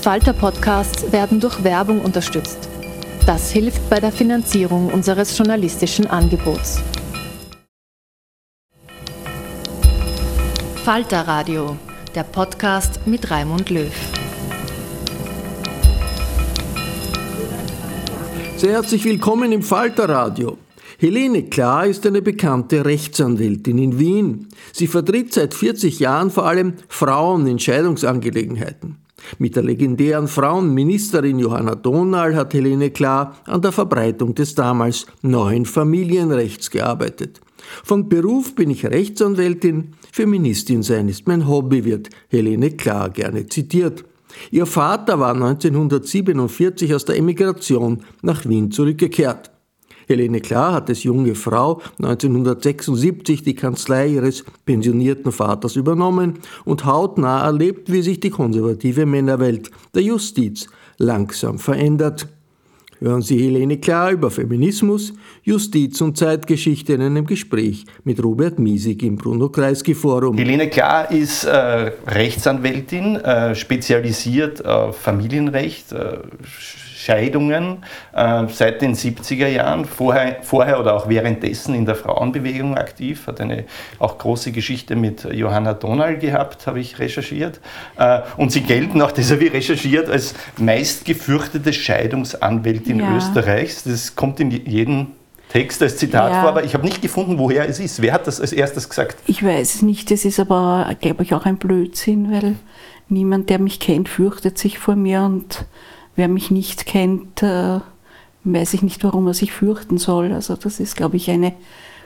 Falter-Podcasts werden durch Werbung unterstützt. Das hilft bei der Finanzierung unseres journalistischen Angebots. Falter Radio, der Podcast mit Raimund Löw. Sehr herzlich willkommen im Falter Radio. Helene Klar ist eine bekannte Rechtsanwältin in Wien. Sie vertritt seit 40 Jahren vor allem Frauen in Scheidungsangelegenheiten. Mit der legendären Frauenministerin Johanna Donal hat Helene Klar an der Verbreitung des damals neuen Familienrechts gearbeitet. Von Beruf bin ich Rechtsanwältin, Feministin sein ist mein Hobby, wird Helene Klar gerne zitiert. Ihr Vater war 1947 aus der Emigration nach Wien zurückgekehrt. Helene Klar hat als junge Frau 1976 die Kanzlei ihres pensionierten Vaters übernommen und hautnah erlebt, wie sich die konservative Männerwelt der Justiz langsam verändert. Hören Sie Helene Klar über Feminismus, Justiz und Zeitgeschichte in einem Gespräch mit Robert Miesig im Bruno Kreisky Forum. Helene Klar ist äh, Rechtsanwältin, äh, spezialisiert auf Familienrecht, äh, Scheidungen äh, seit den 70er Jahren, vorher, vorher oder auch währenddessen in der Frauenbewegung aktiv, hat eine auch große Geschichte mit Johanna Donal gehabt, habe ich recherchiert. Äh, und sie gelten auch, das habe ich recherchiert, als meistgefürchtete Scheidungsanwältin ja. Österreichs. Das kommt in jedem Text als Zitat ja. vor, aber ich habe nicht gefunden, woher es ist. Wer hat das als erstes gesagt? Ich weiß es nicht. Das ist aber, glaube ich, auch ein Blödsinn, weil niemand, der mich kennt, fürchtet sich vor mir und wer mich nicht kennt, äh, weiß ich nicht, warum er sich fürchten soll. Also das ist, glaube ich, eine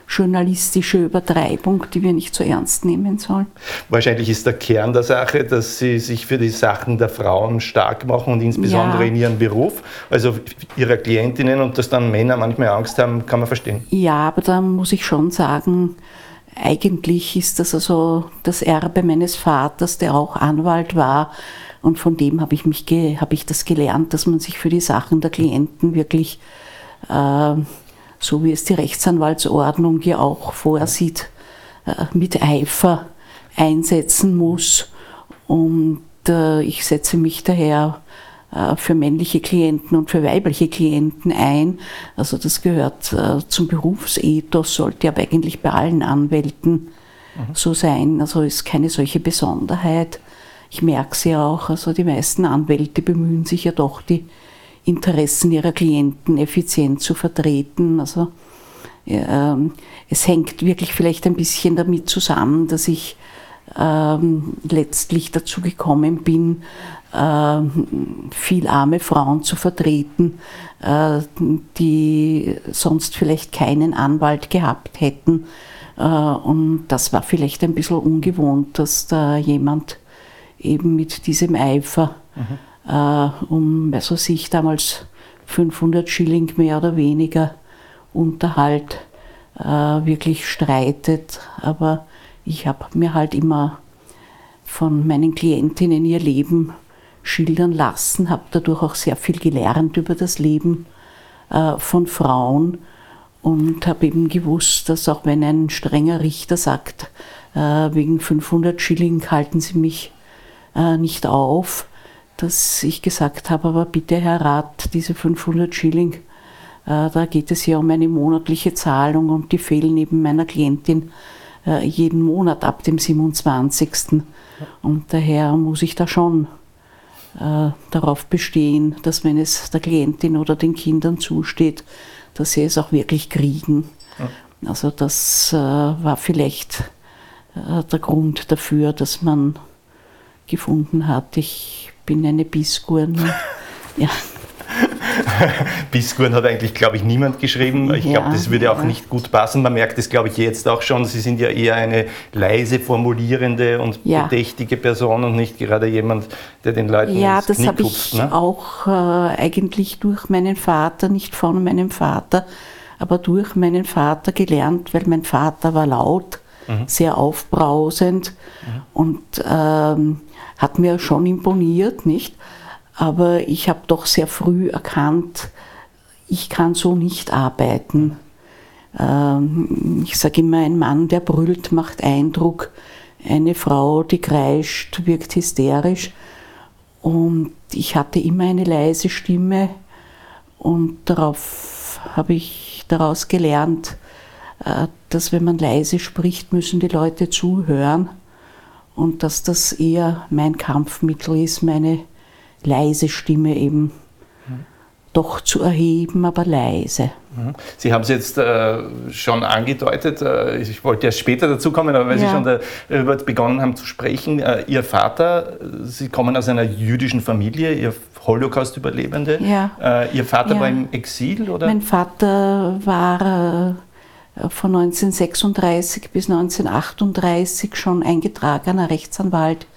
journalistische Übertreibung, die wir nicht so ernst nehmen sollen. Wahrscheinlich ist der Kern der Sache, dass Sie sich für die Sachen der Frauen stark machen und insbesondere ja. in Ihrem Beruf, also Ihrer Klientinnen und dass dann Männer manchmal Angst haben, kann man verstehen. Ja, aber da muss ich schon sagen, eigentlich ist das also das Erbe meines Vaters, der auch Anwalt war, und von dem habe ich, mich habe ich das gelernt, dass man sich für die Sachen der Klienten wirklich, äh, so wie es die Rechtsanwaltsordnung ja auch vorsieht, äh, mit Eifer einsetzen muss. Und äh, ich setze mich daher äh, für männliche Klienten und für weibliche Klienten ein. Also das gehört äh, zum Berufsethos, sollte aber eigentlich bei allen Anwälten mhm. so sein. Also ist keine solche Besonderheit ich merke es ja auch, also die meisten Anwälte bemühen sich ja doch, die Interessen ihrer Klienten effizient zu vertreten. Also äh, es hängt wirklich vielleicht ein bisschen damit zusammen, dass ich äh, letztlich dazu gekommen bin, äh, viel arme Frauen zu vertreten, äh, die sonst vielleicht keinen Anwalt gehabt hätten. Äh, und das war vielleicht ein bisschen ungewohnt, dass da jemand eben mit diesem Eifer mhm. äh, um, also sich damals 500 Schilling mehr oder weniger Unterhalt äh, wirklich streitet. Aber ich habe mir halt immer von meinen Klientinnen ihr Leben schildern lassen, habe dadurch auch sehr viel gelernt über das Leben äh, von Frauen und habe eben gewusst, dass auch wenn ein strenger Richter sagt, äh, wegen 500 Schilling halten Sie mich äh, nicht auf, dass ich gesagt habe, aber bitte Herr Rat, diese 500 Schilling, äh, da geht es ja um eine monatliche Zahlung und die fehlen eben meiner Klientin äh, jeden Monat ab dem 27. Und daher muss ich da schon äh, darauf bestehen, dass wenn es der Klientin oder den Kindern zusteht, dass sie es auch wirklich kriegen. Also das äh, war vielleicht äh, der Grund dafür, dass man gefunden hat. Ich bin eine Bisgurn. ja. Bisgurn hat eigentlich, glaube ich, niemand geschrieben. Ich glaube, das würde auch ja. nicht gut passen. Man merkt es, glaube ich, jetzt auch schon. Sie sind ja eher eine leise formulierende und ja. bedächtige Person und nicht gerade jemand, der den Leuten Ja, das habe ich ne? auch äh, eigentlich durch meinen Vater, nicht von meinem Vater, aber durch meinen Vater gelernt, weil mein Vater war laut, sehr aufbrausend mhm. und ähm, hat mir schon imponiert, nicht? Aber ich habe doch sehr früh erkannt, ich kann so nicht arbeiten. Ähm, ich sage immer, ein Mann, der brüllt, macht Eindruck. Eine Frau, die kreischt, wirkt hysterisch. Und ich hatte immer eine leise Stimme und darauf habe ich daraus gelernt, dass wenn man leise spricht, müssen die Leute zuhören und dass das eher mein Kampfmittel ist, meine leise Stimme eben doch zu erheben, aber leise. Mhm. Sie haben es jetzt äh, schon angedeutet, äh, ich wollte erst später dazu kommen, aber weil ja. Sie schon darüber begonnen haben zu sprechen, äh, Ihr Vater, Sie kommen aus einer jüdischen Familie, Ihr Holocaust-Überlebende. Ja. Äh, Ihr Vater ja. war im Exil, oder? Mein Vater war äh, von 1936 bis 1938 schon eingetragener Rechtsanwalt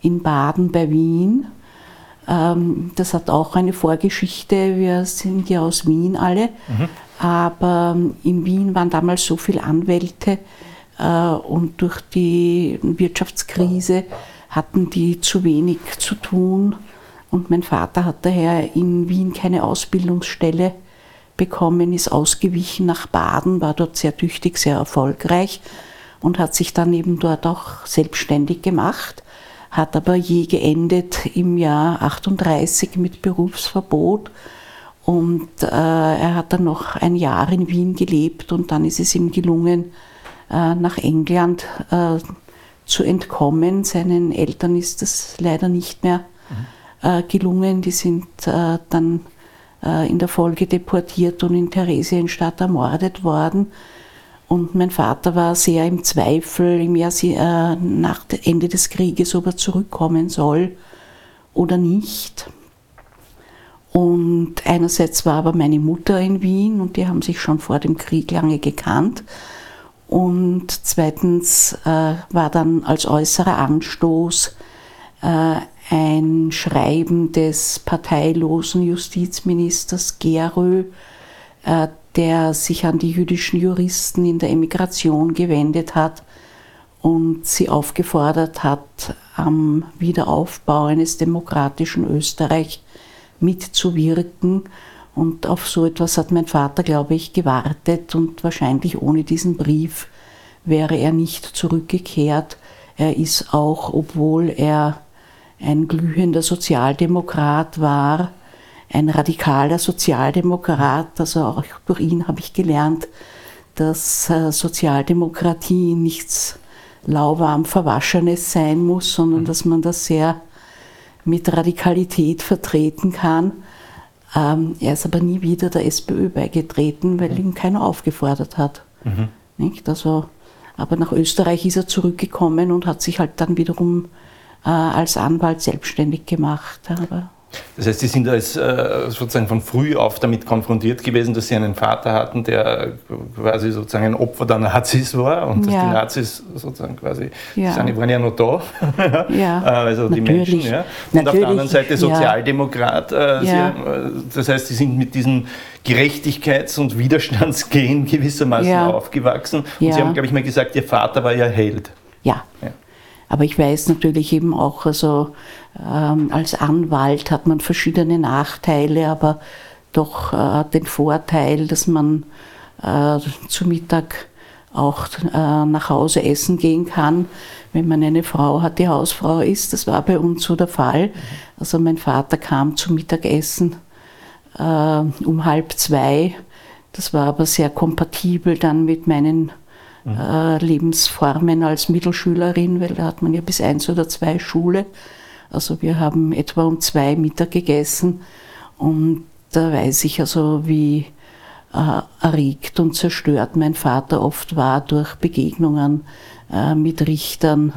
in Baden bei Wien ähm, das hat auch eine Vorgeschichte. Wir sind ja aus Wien alle. Mhm. Aber ähm, in Wien waren damals so viele Anwälte äh, und durch die Wirtschaftskrise hatten die zu wenig zu tun. Und mein Vater hat daher in Wien keine Ausbildungsstelle bekommen, ist ausgewichen nach Baden, war dort sehr tüchtig, sehr erfolgreich und hat sich dann eben dort auch selbstständig gemacht hat aber je geendet im Jahr 38 mit Berufsverbot. Und äh, er hat dann noch ein Jahr in Wien gelebt und dann ist es ihm gelungen, äh, nach England äh, zu entkommen. Seinen Eltern ist das leider nicht mehr mhm. gelungen. Die sind äh, dann äh, in der Folge deportiert und in Theresienstadt ermordet worden. Und mein Vater war sehr im Zweifel im Jahr äh, nach Ende des Krieges, ob er zurückkommen soll oder nicht. Und einerseits war aber meine Mutter in Wien und die haben sich schon vor dem Krieg lange gekannt. Und zweitens äh, war dann als äußerer Anstoß äh, ein Schreiben des parteilosen Justizministers Gerö, äh, der sich an die jüdischen Juristen in der Emigration gewendet hat und sie aufgefordert hat, am Wiederaufbau eines demokratischen Österreich mitzuwirken. Und auf so etwas hat mein Vater, glaube ich, gewartet und wahrscheinlich ohne diesen Brief wäre er nicht zurückgekehrt. Er ist auch, obwohl er ein glühender Sozialdemokrat war, ein radikaler Sozialdemokrat. Also auch durch ihn habe ich gelernt, dass äh, Sozialdemokratie nichts lauwarm Verwaschenes sein muss, sondern dass man das sehr mit Radikalität vertreten kann. Ähm, er ist aber nie wieder der SPÖ beigetreten, weil ihn keiner aufgefordert hat. Mhm. Nicht? Also, aber nach Österreich ist er zurückgekommen und hat sich halt dann wiederum als Anwalt selbstständig gemacht. Aber das heißt, Sie sind als, äh, sozusagen von früh auf damit konfrontiert gewesen, dass Sie einen Vater hatten, der quasi sozusagen ein Opfer der Nazis war und dass ja. die Nazis sozusagen quasi, ja. die waren ja noch da, ja. Äh, also Natürlich. die Menschen. Ja. Und Natürlich. auf der anderen Seite Sozialdemokrat. Äh, Sie, das heißt, Sie sind mit diesem Gerechtigkeits- und Widerstandsgehen gewissermaßen aufgewachsen. Und Sie haben, glaube ich, mal gesagt, Ihr Vater war ja Held. ja. Aber ich weiß natürlich eben auch, also ähm, als Anwalt hat man verschiedene Nachteile, aber doch äh, den Vorteil, dass man äh, zu Mittag auch äh, nach Hause essen gehen kann, wenn man eine Frau hat, die Hausfrau ist. Das war bei uns so der Fall. Also mein Vater kam zum Mittagessen äh, um halb zwei. Das war aber sehr kompatibel dann mit meinen äh, Lebensformen als Mittelschülerin, weil da hat man ja bis eins oder zwei Schule. Also wir haben etwa um zwei Mittag gegessen und da weiß ich also, wie äh, erregt und zerstört mein Vater oft war durch Begegnungen äh, mit Richtern,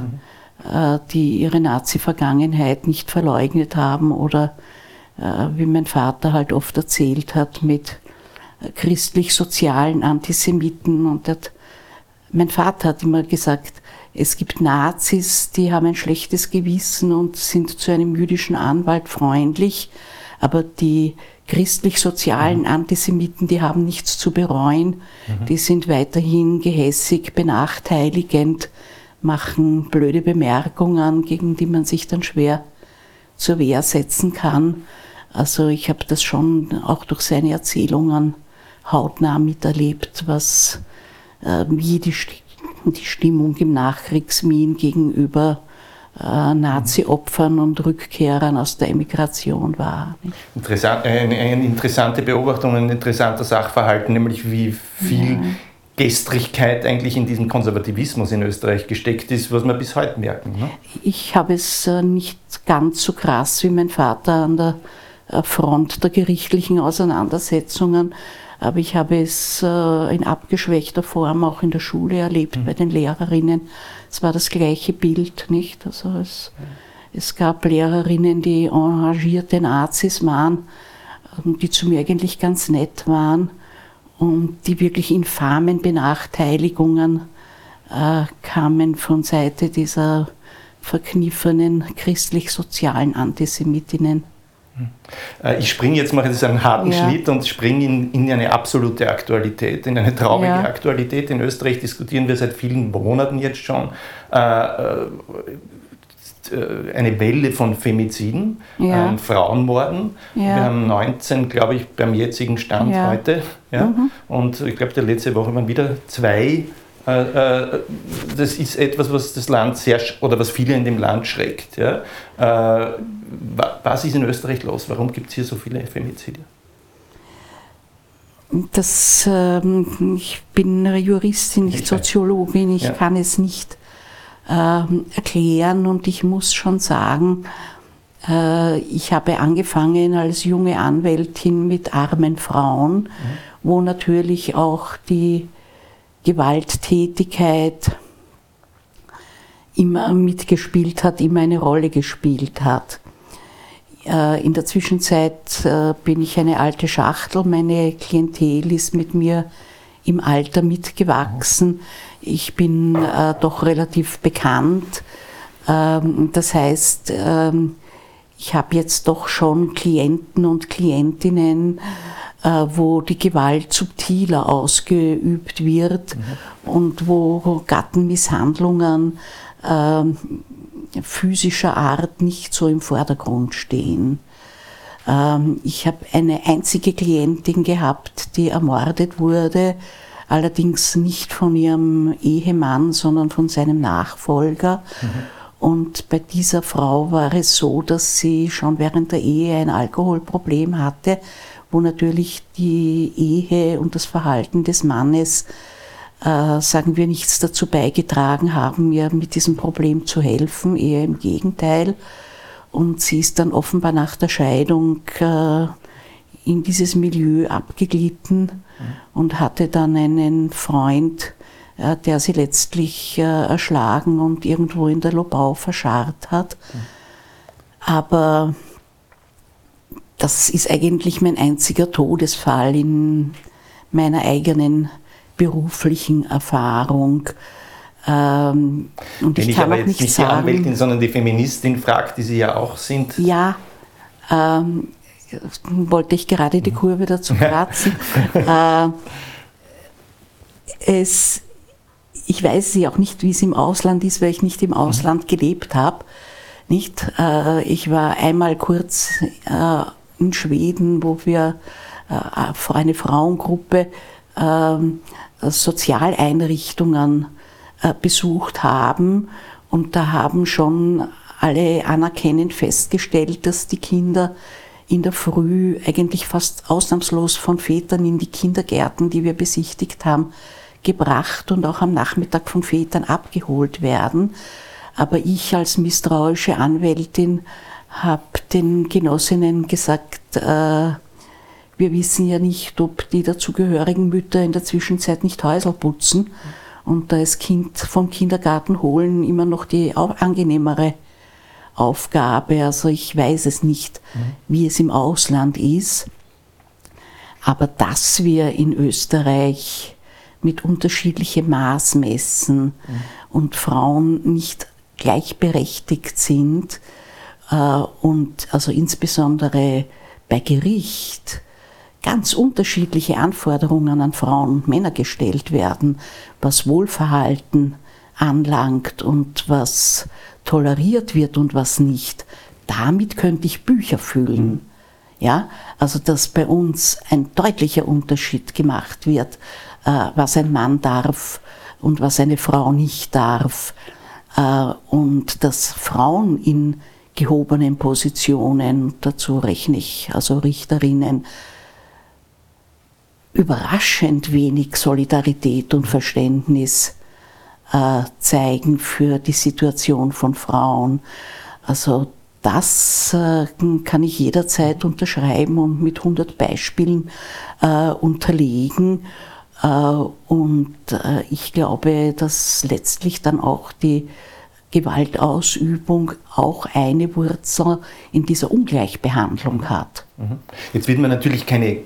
mhm. äh, die ihre Nazi-Vergangenheit nicht verleugnet haben oder äh, wie mein Vater halt oft erzählt hat mit christlich-sozialen Antisemiten und hat mein Vater hat immer gesagt, es gibt Nazis, die haben ein schlechtes Gewissen und sind zu einem jüdischen Anwalt freundlich, aber die christlich-sozialen mhm. Antisemiten, die haben nichts zu bereuen, mhm. die sind weiterhin gehässig, benachteiligend, machen blöde Bemerkungen, gegen die man sich dann schwer zur Wehr setzen kann. Also ich habe das schon auch durch seine Erzählungen hautnah miterlebt, was wie die, die Stimmung im Nachkriegsmin gegenüber äh, Nazi-Opfern und Rückkehrern aus der Emigration war. Interessant, eine, eine, interessante Beobachtung, ein interessanter Sachverhalt, nämlich wie viel ja. Gestrigkeit eigentlich in diesem Konservativismus in Österreich gesteckt ist, was wir bis heute merken. Ne? Ich habe es äh, nicht ganz so krass wie mein Vater an der äh, Front der gerichtlichen Auseinandersetzungen, aber ich habe es in abgeschwächter Form auch in der Schule erlebt mhm. bei den Lehrerinnen es war das gleiche Bild, nicht? Also es, es gab Lehrerinnen, die engagierte Nazis waren, ähm, die zu mir eigentlich ganz nett waren und die wirklich infamen Benachteiligungen äh, kamen von Seite dieser verkniffenen christlich-sozialen Antisemitinnen. Äh, ich springe jetzt mal jetzt einen harten ja. Schnitt und springe in, in, eine absolute Aktualität, in eine traurige ja. Aktualität. In Österreich diskutieren wir seit vielen Monaten jetzt schon äh, äh eine Welle von Femiziden, ja. äh, Frauenmorden. Wir haben 19, glaube ich, beim jetzigen Stand heute. Mhm. Und ich glaube, der letzte Woche waren wieder zwei äh, äh, das ist etwas, was das Land sehr oder was viele in dem Land schreckt. Ja? Äh, was ist in Österreich los? Warum gibt es hier so viele Femizide? Das, ähm, ich bin Juristin, nicht Soziologin, ich ja. kann es nicht ähm, erklären und ich muss schon sagen, äh, ich habe angefangen als junge Anwältin mit armen Frauen, mhm. wo natürlich auch die Gewalttätigkeit immer mitgespielt hat, immer eine Rolle gespielt hat. Äh, in der Zwischenzeit äh, bin ich eine alte Schachtel, meine Klientel ist mit mir im Alter mitgewachsen. Ich bin äh, doch relativ bekannt. Ähm, das heißt, ähm, ich habe jetzt doch schon Klienten und Klientinnen, wo die Gewalt subtiler ausgeübt wird mhm. und wo Gattenmisshandlungen äh, physischer Art nicht so im Vordergrund stehen. Ähm, ich habe eine einzige Klientin gehabt, die ermordet wurde, allerdings nicht von ihrem Ehemann, sondern von seinem Nachfolger. Mhm. Und bei dieser Frau war es so, dass sie schon während der Ehe ein Alkoholproblem hatte wo natürlich die Ehe und das Verhalten des Mannes, äh, sagen wir, nichts dazu beigetragen haben, mir mit diesem Problem zu helfen, eher im Gegenteil. Und sie ist dann offenbar nach der Scheidung äh, in dieses Milieu abgeglitten mhm. und hatte dann einen Freund, äh, der sie letztlich äh, erschlagen und irgendwo in der Lobau verscharrt hat. Mhm. Aber das ist eigentlich mein einziger Todesfall in meiner eigenen beruflichen Erfahrung. Ähm, und Wenn ich, ich kann aber auch jetzt nicht sagen, die Anwältin, sondern die Feministin fragt, die Sie ja auch sind. Ja, ähm, wollte ich gerade die Kurve dazu kratzen. äh, es, ich weiß sie auch nicht, wie es im Ausland ist, weil ich nicht im Ausland gelebt habe. Nicht? Äh, ich war einmal kurz äh, in Schweden, wo wir äh, eine Frauengruppe ähm, Sozialeinrichtungen äh, besucht haben. Und da haben schon alle anerkennend festgestellt, dass die Kinder in der Früh eigentlich fast ausnahmslos von Vätern in die Kindergärten, die wir besichtigt haben, gebracht und auch am Nachmittag von Vätern abgeholt werden. Aber ich als misstrauische Anwältin habe den Genossinnen gesagt, äh, wir wissen ja nicht, ob die dazugehörigen Mütter in der Zwischenzeit nicht Häusl putzen und da ist Kind vom Kindergarten holen immer noch die angenehmere Aufgabe. Also ich weiß es nicht, mhm. wie es im Ausland ist. Aber dass wir in Österreich mit unterschiedlichen Maß messen mhm. und Frauen nicht gleichberechtigt sind, und also insbesondere bei Gericht ganz unterschiedliche Anforderungen an Frauen und Männer gestellt werden, was Wohlverhalten anlangt und was toleriert wird und was nicht. Damit könnte ich Bücher füllen. Ja, also dass bei uns ein deutlicher Unterschied gemacht wird, äh, was ein Mann darf und was eine Frau nicht darf. äh, und dass Frauen in gehobenen Positionen, dazu rechne ich also Richterinnen, überraschend wenig Solidarität und Verständnis äh, zeigen für die Situation von Frauen. Also das äh, kann ich jederzeit unterschreiben und mit 100 Beispielen äh, unterlegen. Äh, und äh, ich glaube, dass letztlich dann auch die Gewaltausübung auch eine Wurzel in dieser Ungleichbehandlung hat. Mhm. Jetzt wird man natürlich keine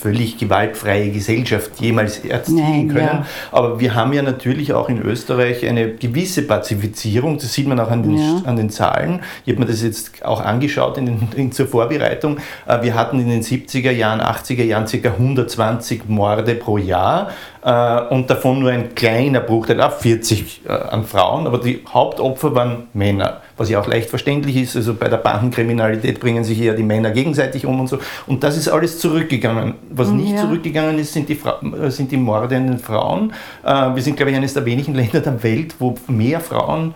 völlig gewaltfreie Gesellschaft jemals erzielen können. Ja. Aber wir haben ja natürlich auch in Österreich eine gewisse Pazifizierung, das sieht man auch an den, ja. an den Zahlen. Ich habe mir das jetzt auch angeschaut in den, in, zur Vorbereitung. Äh, wir hatten in den 70er Jahren, 80er Jahren ca. 120 Morde pro Jahr äh, und davon nur ein kleiner Bruchteil, 40 äh, an Frauen, aber die Hauptopfer waren Männer was ja auch leicht verständlich ist. Also bei der Bandenkriminalität bringen sich eher die Männer gegenseitig um und so. Und das ist alles zurückgegangen. Was mhm, nicht ja. zurückgegangen ist, sind die, Fra äh, sind die Morde an den Frauen. Äh, wir sind, glaube ich, eines der wenigen Länder der Welt, wo mehr Frauen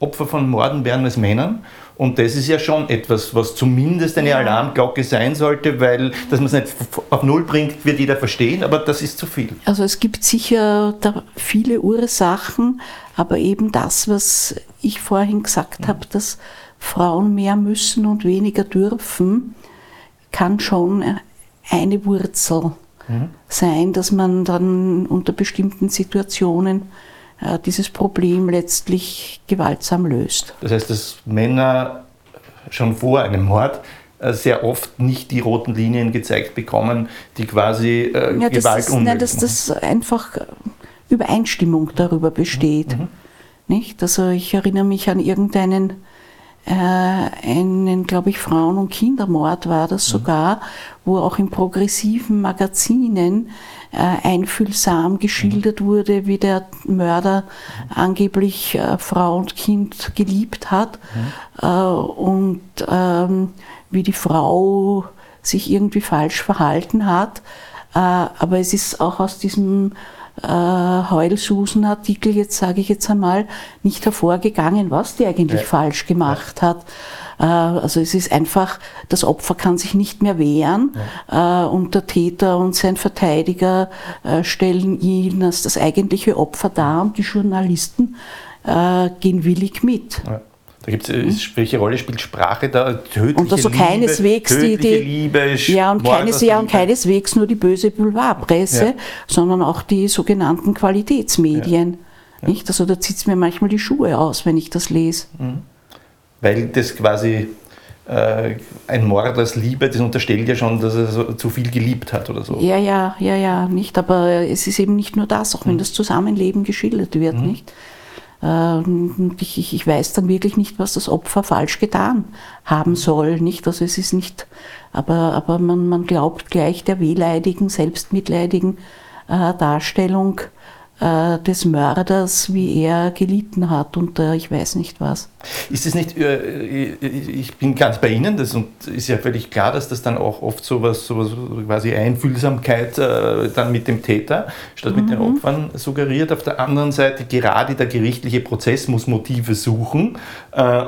Opfer von Morden werden als Männern. Und das ist ja schon etwas, was zumindest eine Alarmglocke sein sollte, weil, dass man es nicht auf Null bringt, wird jeder verstehen, aber das ist zu viel. Also es gibt sicher viele Ursachen, aber eben das, was ich vorhin gesagt mhm. habe, dass Frauen mehr müssen und weniger dürfen, kann schon eine Wurzel mhm. sein, dass man dann unter bestimmten Situationen äh, dieses Problem letztlich gewaltsam löst. Das heißt, dass Männer schon vor einem Mord äh, sehr oft nicht die roten Linien gezeigt bekommen, die quasi äh, ja, Gewalt ist, nein, dass das einfach Übereinstimmung darüber besteht. Mhm. Nicht? Also ich erinnere mich an irgendeinen äh, einen, glaube ich, Frauen- und Kindermord war das mhm. sogar, wo auch in progressiven Magazinen äh, einfühlsam geschildert mhm. wurde, wie der Mörder mhm. angeblich äh, Frau und Kind geliebt hat mhm. äh, und ähm, wie die Frau sich irgendwie falsch verhalten hat. Äh, aber es ist auch aus diesem äh, Heulsusen-Artikel, jetzt sage ich jetzt einmal, nicht hervorgegangen, was die eigentlich ja. falsch gemacht ja. hat. Äh, also es ist einfach, das Opfer kann sich nicht mehr wehren ja. Äh, und der Täter und sein Verteidiger äh, stellen ihn als das eigentliche Opfer dar und die Journalisten gehen willig mit. Ja. Da gibt's, hm? welche Rolle spielt Sprache da? Tödliche und also keineswegs Liebe, die, die Liebe, ja, und, keines, ja, und keineswegs nur die böse Boulevardpresse, ja. sondern auch die sogenannten Qualitätsmedien. Ja. Nicht? Also da zieht es mir manchmal die Schuhe aus, wenn ich das lese. Mhm. Weil das quasi äh, ein Mord als Liebe, das unterstellt ja schon, dass er so, zu viel geliebt hat oder so. Ja, ja, ja, ja, nicht. Aber es ist eben nicht nur das, auch wenn mhm. das Zusammenleben geschildert wird, mhm. nicht? Ähm, ich, ich, ich, weiß dann wirklich nicht, was das Opfer falsch getan haben soll. Nicht? Also es ist nicht, aber, aber man, man glaubt gleich der wehleidigen, selbstmitleidigen äh, Darstellung äh, des Mörders, wie er gelitten hat und äh, ich weiß nicht was. Ist es nicht, äh, ich bin ganz bei Ihnen, das ist ja völlig klar, dass das dann auch oft so was, quasi Einfühlsamkeit dann mit dem Täter statt mit mhm. den Opfern suggeriert. Auf der anderen Seite, gerade der gerichtliche Prozess muss Motive suchen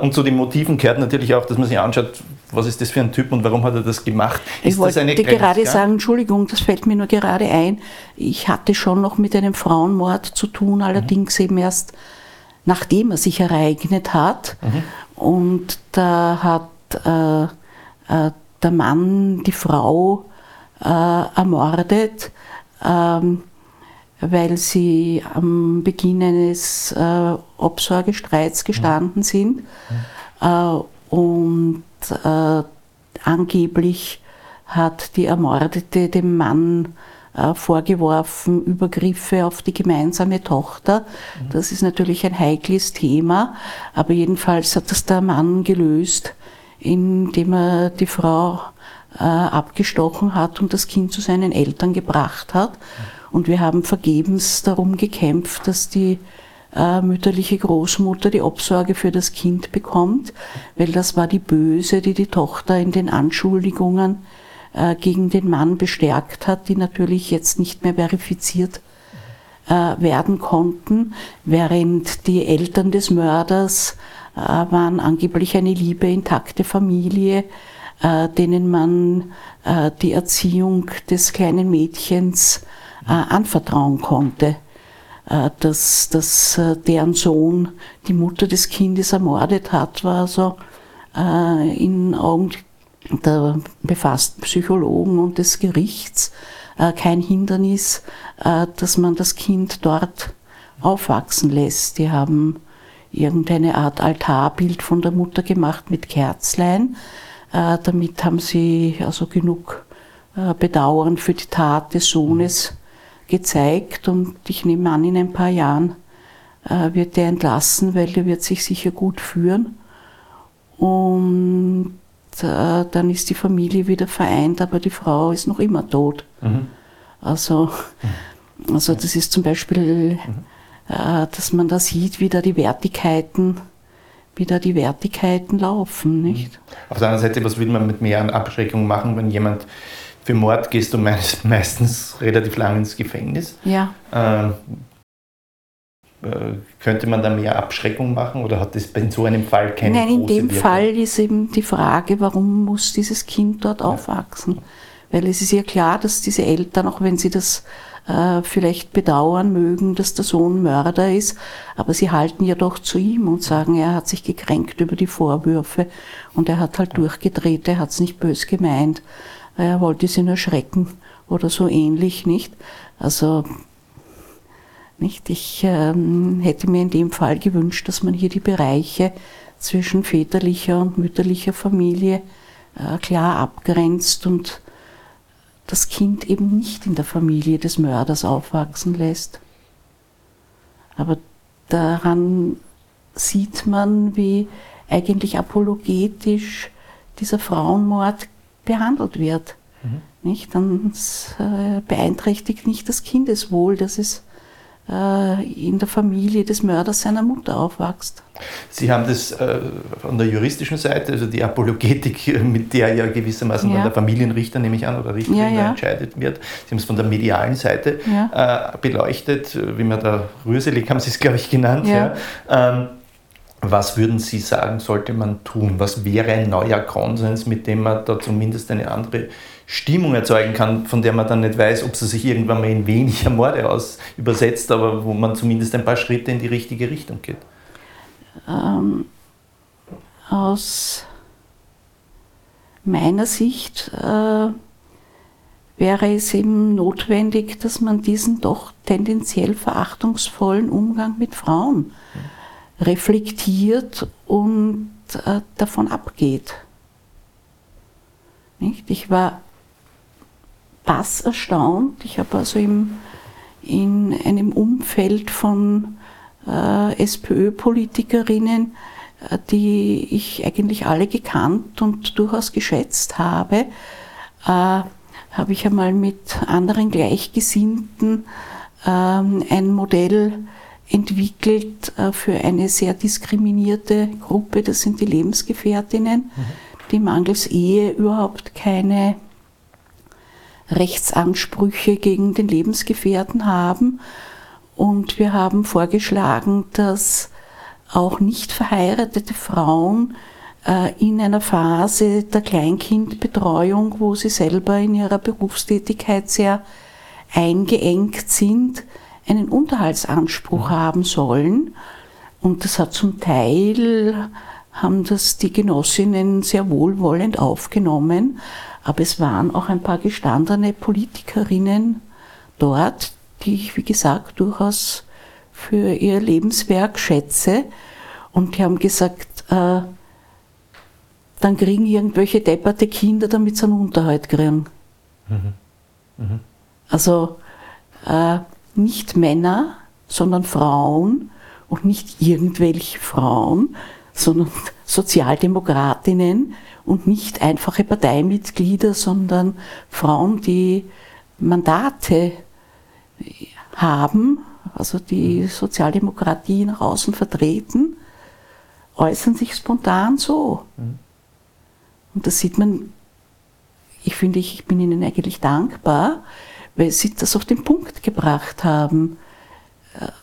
und zu den Motiven gehört natürlich auch, dass man sich anschaut, was ist das für ein Typ und warum hat er das gemacht? Ist ich wollte gerade sagen, Entschuldigung, das fällt mir nur gerade ein. Ich hatte schon noch mit einem Frauenmord zu tun, allerdings mhm. eben erst nachdem er sich ereignet hat. Mhm. Und da hat äh, äh, der Mann die Frau äh, ermordet, ähm, weil sie am Beginn eines äh, Obsorgestreits gestanden mhm. sind. Mhm. Äh, äh, angeblich hat die Ermordete dem Mann äh, vorgeworfen, Übergriffe auf die gemeinsame Tochter. Mhm. Das ist natürlich ein heikles Thema, aber jedenfalls hat das der Mann gelöst, indem er die Frau äh, abgestochen hat und das Kind zu seinen Eltern gebracht hat. Mhm. Und wir haben vergebens darum gekämpft, dass die äh, mütterliche Großmutter die Obsorge für das Kind bekommt, weil das war die Böse, die die Tochter in den Anschuldigungen äh, gegen den Mann bestärkt hat, die natürlich jetzt nicht mehr verifiziert äh, werden konnten, während die Eltern des Mörders äh, waren angeblich eine liebe, intakte Familie, äh, denen man äh, die Erziehung des kleinen Mädchens äh, anvertrauen konnte. Äh, dass, dass deren Sohn die Mutter des Kindes ermordet hat, war also in Augen der befassten Psychologen und des Gerichts kein Hindernis, dass man das Kind dort aufwachsen lässt. Die haben irgendeine Art Altarbild von der Mutter gemacht mit Kerzlein. Damit haben sie also genug Bedauern für die Tat des Sohnes gezeigt und ich nehme an, in ein paar Jahren äh, wird der entlassen, weil der wird sich sicher gut führen. Und äh, dann ist die Familie wieder vereint, aber die Frau ist noch immer tot. Mhm. Also, also das ist zum Beispiel, mhm. äh, dass man da sieht, wie da die Wertigkeiten wie da die Wertigkeiten laufen. Nicht? Auf der anderen Seite, was will man mit mehr Abschreckung machen, wenn jemand für Mord gehst du meistens relativ lang ins Gefängnis. Ja. Ähm, äh, könnte man da mehr Abschreckung machen oder hat das in so einem Fall keine Nein, in dem Wirkung? Fall ist eben die Frage, warum muss dieses Kind dort ja. aufwachsen? Weil es ist ja klar, dass diese Eltern, auch wenn sie das äh, vielleicht bedauern mögen, dass der Sohn Mörder ist, aber sie halten ja doch zu ihm und sagen, er hat sich gekränkt über die Vorwürfe und er hat halt durchgedreht, er hat es nicht bös gemeint er wollte sie nur schrecken oder so ähnlich, nicht? Also, nicht? Ich ähm, hätte mir in dem Fall gewünscht, dass man hier die Bereiche zwischen väterlicher und mütterlicher Familie äh, klar abgrenzt und das Kind eben nicht in der Familie des Mörders aufwachsen lässt. Aber daran sieht man, wie eigentlich apologetisch dieser Frauenmord behandelt wird. Mhm. Nicht? Dann äh, beeinträchtigt nicht das Kindeswohl, dass es äh, in der Familie des Mörders seiner Mutter aufwächst. Sie haben das äh, von der juristischen Seite, also die Apologetik, mit der ja gewissermaßen ja. dann der Familienrichter, nehme ich an, oder Richterin ja, ja. entscheidet wird. Sie haben es von der medialen Seite äh, beleuchtet, wie man da rührselig haben Sie es, glaube ich, genannt. Ähm, was würden Sie sagen, sollte man tun? Was wäre ein neuer Konsens, mit dem man da zumindest eine andere Stimmung erzeugen kann, von der man dann nicht weiß, ob sie sich irgendwann mal in weniger Morde aus übersetzt, aber wo man zumindest ein paar Schritte in die richtige Richtung geht? Ähm, aus meiner Sicht äh, wäre es eben notwendig, dass man diesen doch tendenziell verachtungsvollen Umgang mit Frauen reflektiert und äh, davon abgeht. Nicht? Ich war bass erstaunt. Ich habe also im, in einem Umfeld von äh, SPÖ-Politikerinnen, äh, die ich eigentlich alle gekannt und durchaus geschätzt habe, äh, habe ich einmal mit anderen Gleichgesinnten ähm, ein Modell entwickelt äh, für eine sehr diskriminierte Gruppe, das sind die Lebensgefährtinnen, mhm. die mangels Ehe überhaupt keine Rechtsansprüche gegen den Lebensgefährten haben. Und wir haben vorgeschlagen, dass auch nicht verheiratete Frauen äh, in einer Phase der Kleinkindbetreuung, wo sie selber in ihrer Berufstätigkeit sehr eingeengt sind, einen Unterhaltsanspruch haben sollen. Und das hat zum Teil, haben das die Genossinnen sehr wohlwollend aufgenommen, aber es waren auch ein paar gestandene Politikerinnen dort, die ich, wie gesagt, durchaus für ihr Lebenswerk schätze. Und die haben gesagt, äh, dann kriegen irgendwelche depperte Kinder, damit sie einen Unterhalt kriegen. Mhm. Mhm. Also äh, nicht Männer, sondern Frauen und nicht irgendwelche Frauen, sondern Sozialdemokratinnen und nicht einfache Parteimitglieder, sondern Frauen, die Mandate haben, also die Sozialdemokratie nach außen vertreten, äußern sich spontan so. Mhm. Und das sieht man, ich finde, ich bin ihnen eigentlich dankbar, weil sie das auf den Punkt gebracht haben.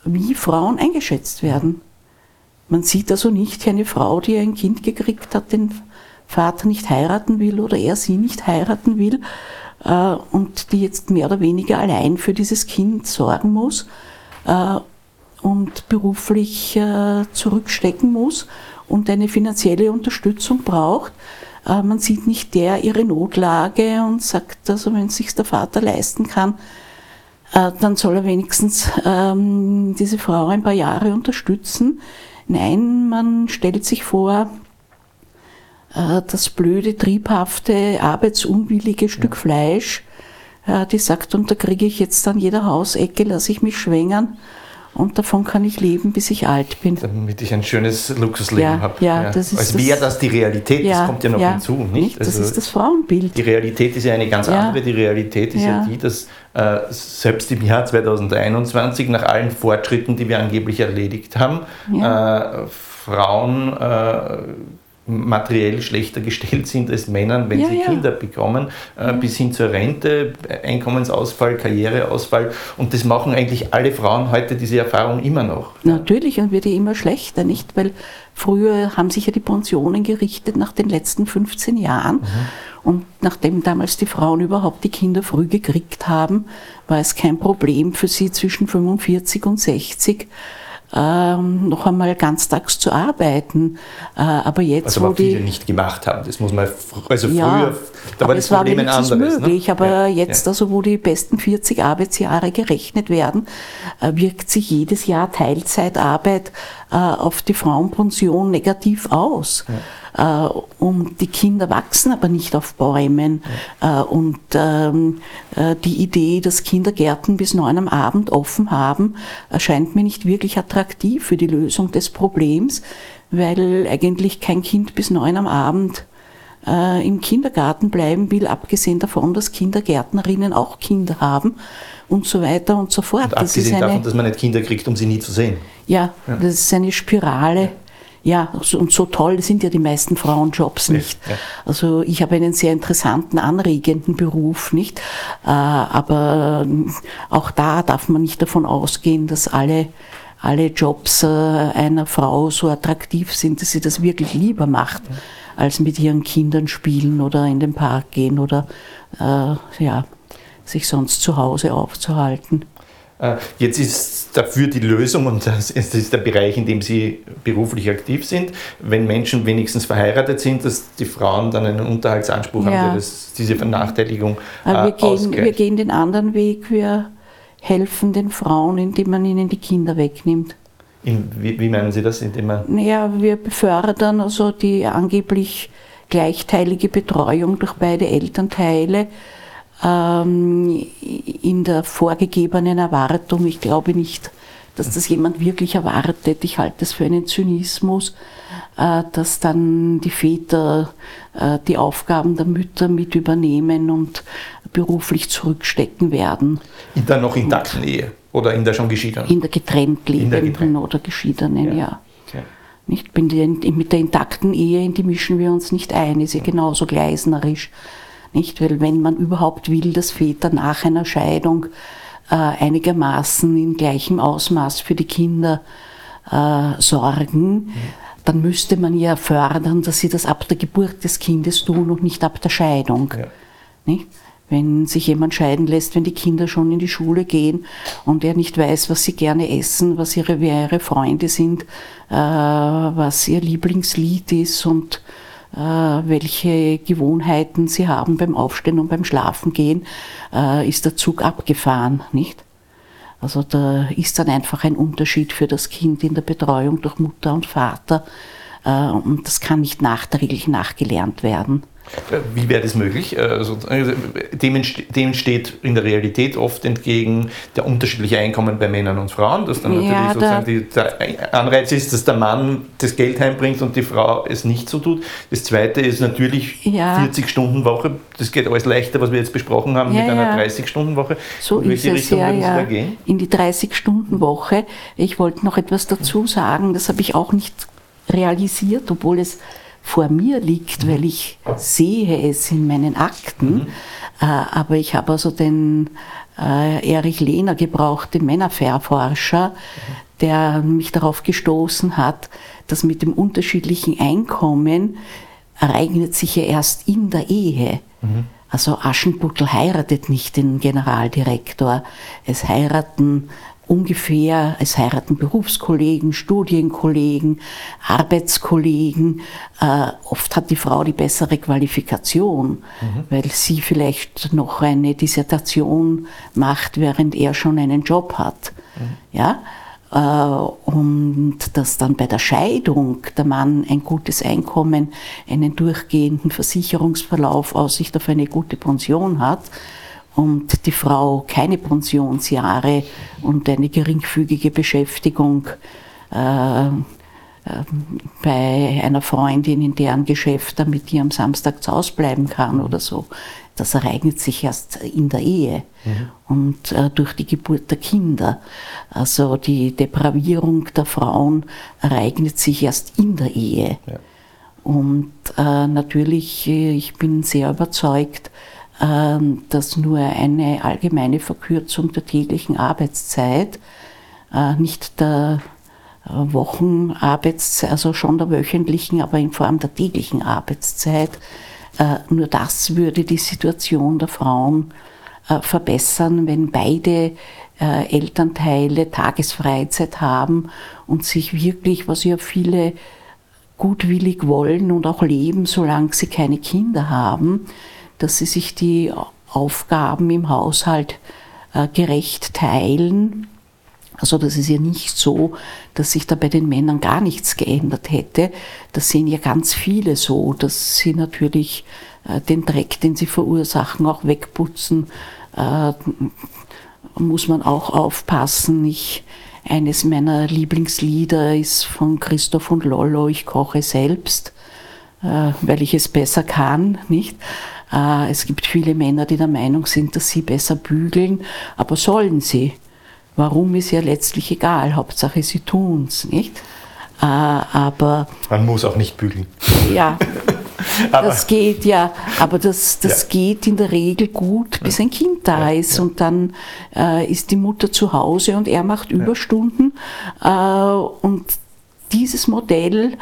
wie Frauen eingeschätzt werden. Man sieht also nicht eine Frau, die ein Kind gekriegt hat, den Vater nicht heiraten will oder er sie nicht heiraten will äh, und die jetzt mehr oder weniger allein für dieses Kind sorgen muss äh, und beruflich äh, zurückstecken muss und eine finanzielle Unterstützung braucht. Äh, man sieht nicht der ihre Notlage und sagt, also wenn es sich der Vater leisten kann, äh, dann soll er wenigstens ähm, diese Frau ein paar Jahre unterstützen. Nein, man stellt sich vor, äh, das blöde, triebhafte, arbeitsunwillige Stück Fleisch, äh, die sagt, und da kriege ich jetzt an jeder Hausecke, lasse ich mich schwängern und davon kann ich leben, bis ich alt bin. Damit ich ein schönes Luxusleben ja, habe. Ja, ja. Das Als wäre das die Realität, ja, das kommt ja noch ja, hinzu. Nicht? nicht? Das also ist das Frauenbild. Die Realität ist ja eine ganz andere. Die Realität ist ja, die, dass äh, selbst im Jahr 2021, nach allen Fortschritten, die wir angeblich erledigt haben, äh, Frauen äh, materiell schlechter gestellt sind als Männer, wenn Ja, sie ja. Kinder bekommen, äh, bis hin zur Rente, Einkommensausfall, Karriereausfall. Und das machen eigentlich alle Frauen heute diese Erfahrung immer noch. Natürlich und wird ja immer schlechter, nicht? Weil früher haben sich ja die Pensionen gerichtet nach den letzten 15 Jahren. Und nachdem damals die Frauen überhaupt die Kinder früh gekriegt haben, war es kein Problem für sie zwischen 45 und 60 ähm, noch einmal ganztags zu arbeiten. Äh, aber jetzt, Also wo aber viele die nicht gemacht haben. Das muss man, also Ja, früher, da war aber das es war Problem ein anderes. möglich, ne? aber Ja, jetzt, ja. also wo die besten 40 Arbeitsjahre gerechnet werden, äh, wirkt sich jedes Jahr Teilzeitarbeit äh, auf die Frauenpension negativ aus. Äh, Und die Kinder wachsen aber nicht auf Bäumen. Äh, Und ähm, äh, die Idee, dass Kindergärten bis neun am Abend offen haben, erscheint mir nicht wirklich attraktiv für die Lösung des Problems, weil eigentlich kein Kind bis neun am Abend im Kindergarten bleiben will, abgesehen davon, dass Kindergärtnerinnen auch Kinder haben und so weiter und so fort. Und abgesehen davon, dass man nicht Kinder kriegt, um sie nie zu sehen. ja, das ist eine Spirale. Ja, so- und so toll sind ja die meisten Frauenjobs nicht. ja. Also ich habe einen sehr interessanten, anregenden Beruf, nicht? Äh, aber auch da darf man nicht davon ausgehen, dass alle, alle Jobs äh, einer Frau so attraktiv sind, dass sie das wirklich lieber macht, als mit ihren Kindern spielen oder in den Park gehen oder äh, ja, sich sonst zu Hause aufzuhalten. Äh, Jetzt ist dafür die Lösung, und das ist der Bereich, in dem Sie beruflich aktiv sind, wenn Menschen wenigstens verheiratet sind, dass die Frauen dann einen Unterhaltsanspruch haben, Ja. der das, diese Vernachteiligung Aber wir, äh, gehen, wir gehen den anderen Weg, wir helfen den Frauen, indem man ihnen die Kinder wegnimmt. In, wie, wie meinen Sie das? Indem man, Naja, wir befördern also die angeblich gleichteilige Betreuung durch beide Elternteile ähm, in der vorgegebenen Erwartung. Ich glaube nicht, dass das jemand wirklich erwartet. Ich halte das für einen Zynismus, äh, dass dann die Väter äh, die Aufgaben der Mütter mit übernehmen und beruflich zurückstecken werden. in der noch intakten Ehe oder in der schon geschiedenen? In der getrennt lebenden getrennt. oder geschiedenen, ja. Okay. Nicht? Mit der intakten Ehe, in die mischen wir uns nicht ein, ist ja genauso gleisnerisch. Nicht? Weil wenn man überhaupt will, dass Väter nach einer Scheidung äh, einigermaßen in gleichem Ausmaß für die Kinder äh, sorgen, dann müsste man ja fördern, dass sie das ab der Geburt des Kindes tun und nicht ab der Scheidung. Ja. Nicht? Wenn sich jemand scheiden lässt, wenn die Kinder schon in die Schule gehen und er nicht weiß, was sie gerne essen, was ihre, wer ihre Freunde sind, äh, was ihr Lieblingslied ist und welche Gewohnheiten sie haben beim Aufstehen und beim Schlafengehen, äh, ist der Zug abgefahren, nicht? Also da ist dann einfach ein Unterschied für das Kind in der Betreuung durch Mutter und Vater äh, und das kann nicht nachträglich nachgelernt werden. Äh, Wie wäre das möglich? Äh, Also, äh, dem, steht in der Realität oft entgegen der unterschiedliche Einkommen bei Männern und Frauen, dass dann natürlich Ja, sozusagen die, der Anreiz ist, dass der Mann das Geld heimbringt und die Frau es nicht so tut. Das zweite ist natürlich Ja. 40-Stunden-Woche. Das geht alles leichter, was wir jetzt besprochen haben, Ja, mit einer ja. 30-Stunden-Woche. So In ist welche es Richtung ja, würden Sie da gehen? In die 30-Stunden-Woche. Ich wollte noch etwas dazu sagen, das habe ich auch nicht realisiert, obwohl es vor mir liegt, weil ich sehe es in meinen Akten. Mhm. Äh, aber ich habe also den äh, Erich Lehner gebraucht, den Männerforscher, mhm. der mich darauf gestoßen hat, dass mit dem unterschiedlichen Einkommen ereignet sich ja erst in der Ehe. Mhm. Also Aschenputtel heiratet nicht den Generaldirektor. Es heiraten ungefähr, es heiraten Berufskollegen, Studienkollegen, Arbeitskollegen. Äh, oft hat die Frau die bessere Qualifikation, mhm. weil sie vielleicht noch eine Dissertation macht, während er schon einen Job hat. Mhm. Ja? Äh, und dass dann bei der Scheidung der Mann ein gutes Einkommen, einen durchgehenden Versicherungsverlauf, Aussicht auf eine gute Pension hat und die Frau keine Pensionsjahre und eine geringfügige Beschäftigung äh, äh, bei einer Freundin in deren Geschäft, damit die am Samstag zu Hause bleiben kann oder so das ereignet sich erst in der Ehe mhm. und äh, durch die Geburt der Kinder. Also die Depravierung der Frauen ereignet sich erst in der Ehe. Ja. Und äh, natürlich, äh, ich bin sehr überzeugt, dass nur eine allgemeine Verkürzung der täglichen Arbeitszeit, äh, nicht der äh, Wochenarbeitszeit, also schon der wöchentlichen, aber in Form der täglichen Arbeitszeit, äh, nur das würde die Situation der Frauen verbessern, wenn beide Elternteile Tagesfreizeit haben und sich wirklich, was ja viele gutwillig wollen und auch leben, solange sie keine Kinder haben, dass sie sich die Aufgaben im Haushalt gerecht teilen also das ist ja nicht so, dass sich da bei den Männern gar nichts geändert hätte. Das sehen ja ganz viele so, dass sie natürlich äh, den Dreck, den sie verursachen, auch wegputzen. Äh, muss man auch aufpassen. Ich, eines meiner Lieblingslieder ist von Christoph und Lollo, ich koche selbst, äh, weil ich es besser kann, nicht? Äh, es gibt viele Männer, die der Meinung sind, dass sie besser bügeln, aber sollen sie? Warum ist ja letztlich egal, Hauptsache sie tun es, nicht? Äh, aber. Man muss auch nicht bügeln. Ja. das geht ja, aber das, das ja. geht in der Regel gut, bis ein Kind da ja, ist ja. und dann äh, ist die Mutter zu Hause und er macht Überstunden. Äh, und dieses Modell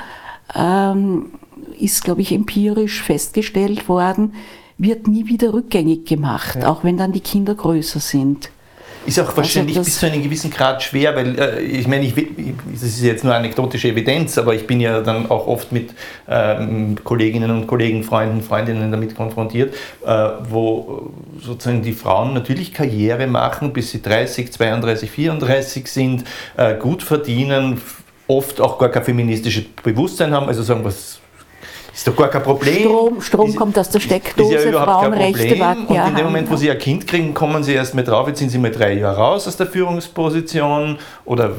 ähm, ist, glaube ich, empirisch festgestellt worden, wird nie wieder rückgängig gemacht, auch wenn dann die Kinder größer sind. Ist auch wahrscheinlich also bis zu einem gewissen Grad schwer, weil äh, ich meine, ich, das ist jetzt nur anekdotische Evidenz, aber ich bin ja dann auch oft mit ähm, Kolleginnen und Kollegen, Freunden, Freundinnen damit konfrontiert, äh, wo sozusagen die Frauen natürlich Karriere machen, bis sie 30, 32, 34 sind, äh, gut verdienen, oft auch gar kein feministisches Bewusstsein haben, also sagen, was ist doch gar kein Problem. Strom, Strom ist, kommt aus der Steckdose, ist ja überhaupt Frauenrechte kein Problem. Und in dem Moment, wo Sie ein Kind kriegen, kommen Sie erst mal drauf, jetzt sind Sie mal drei Jahre raus aus der Führungsposition oder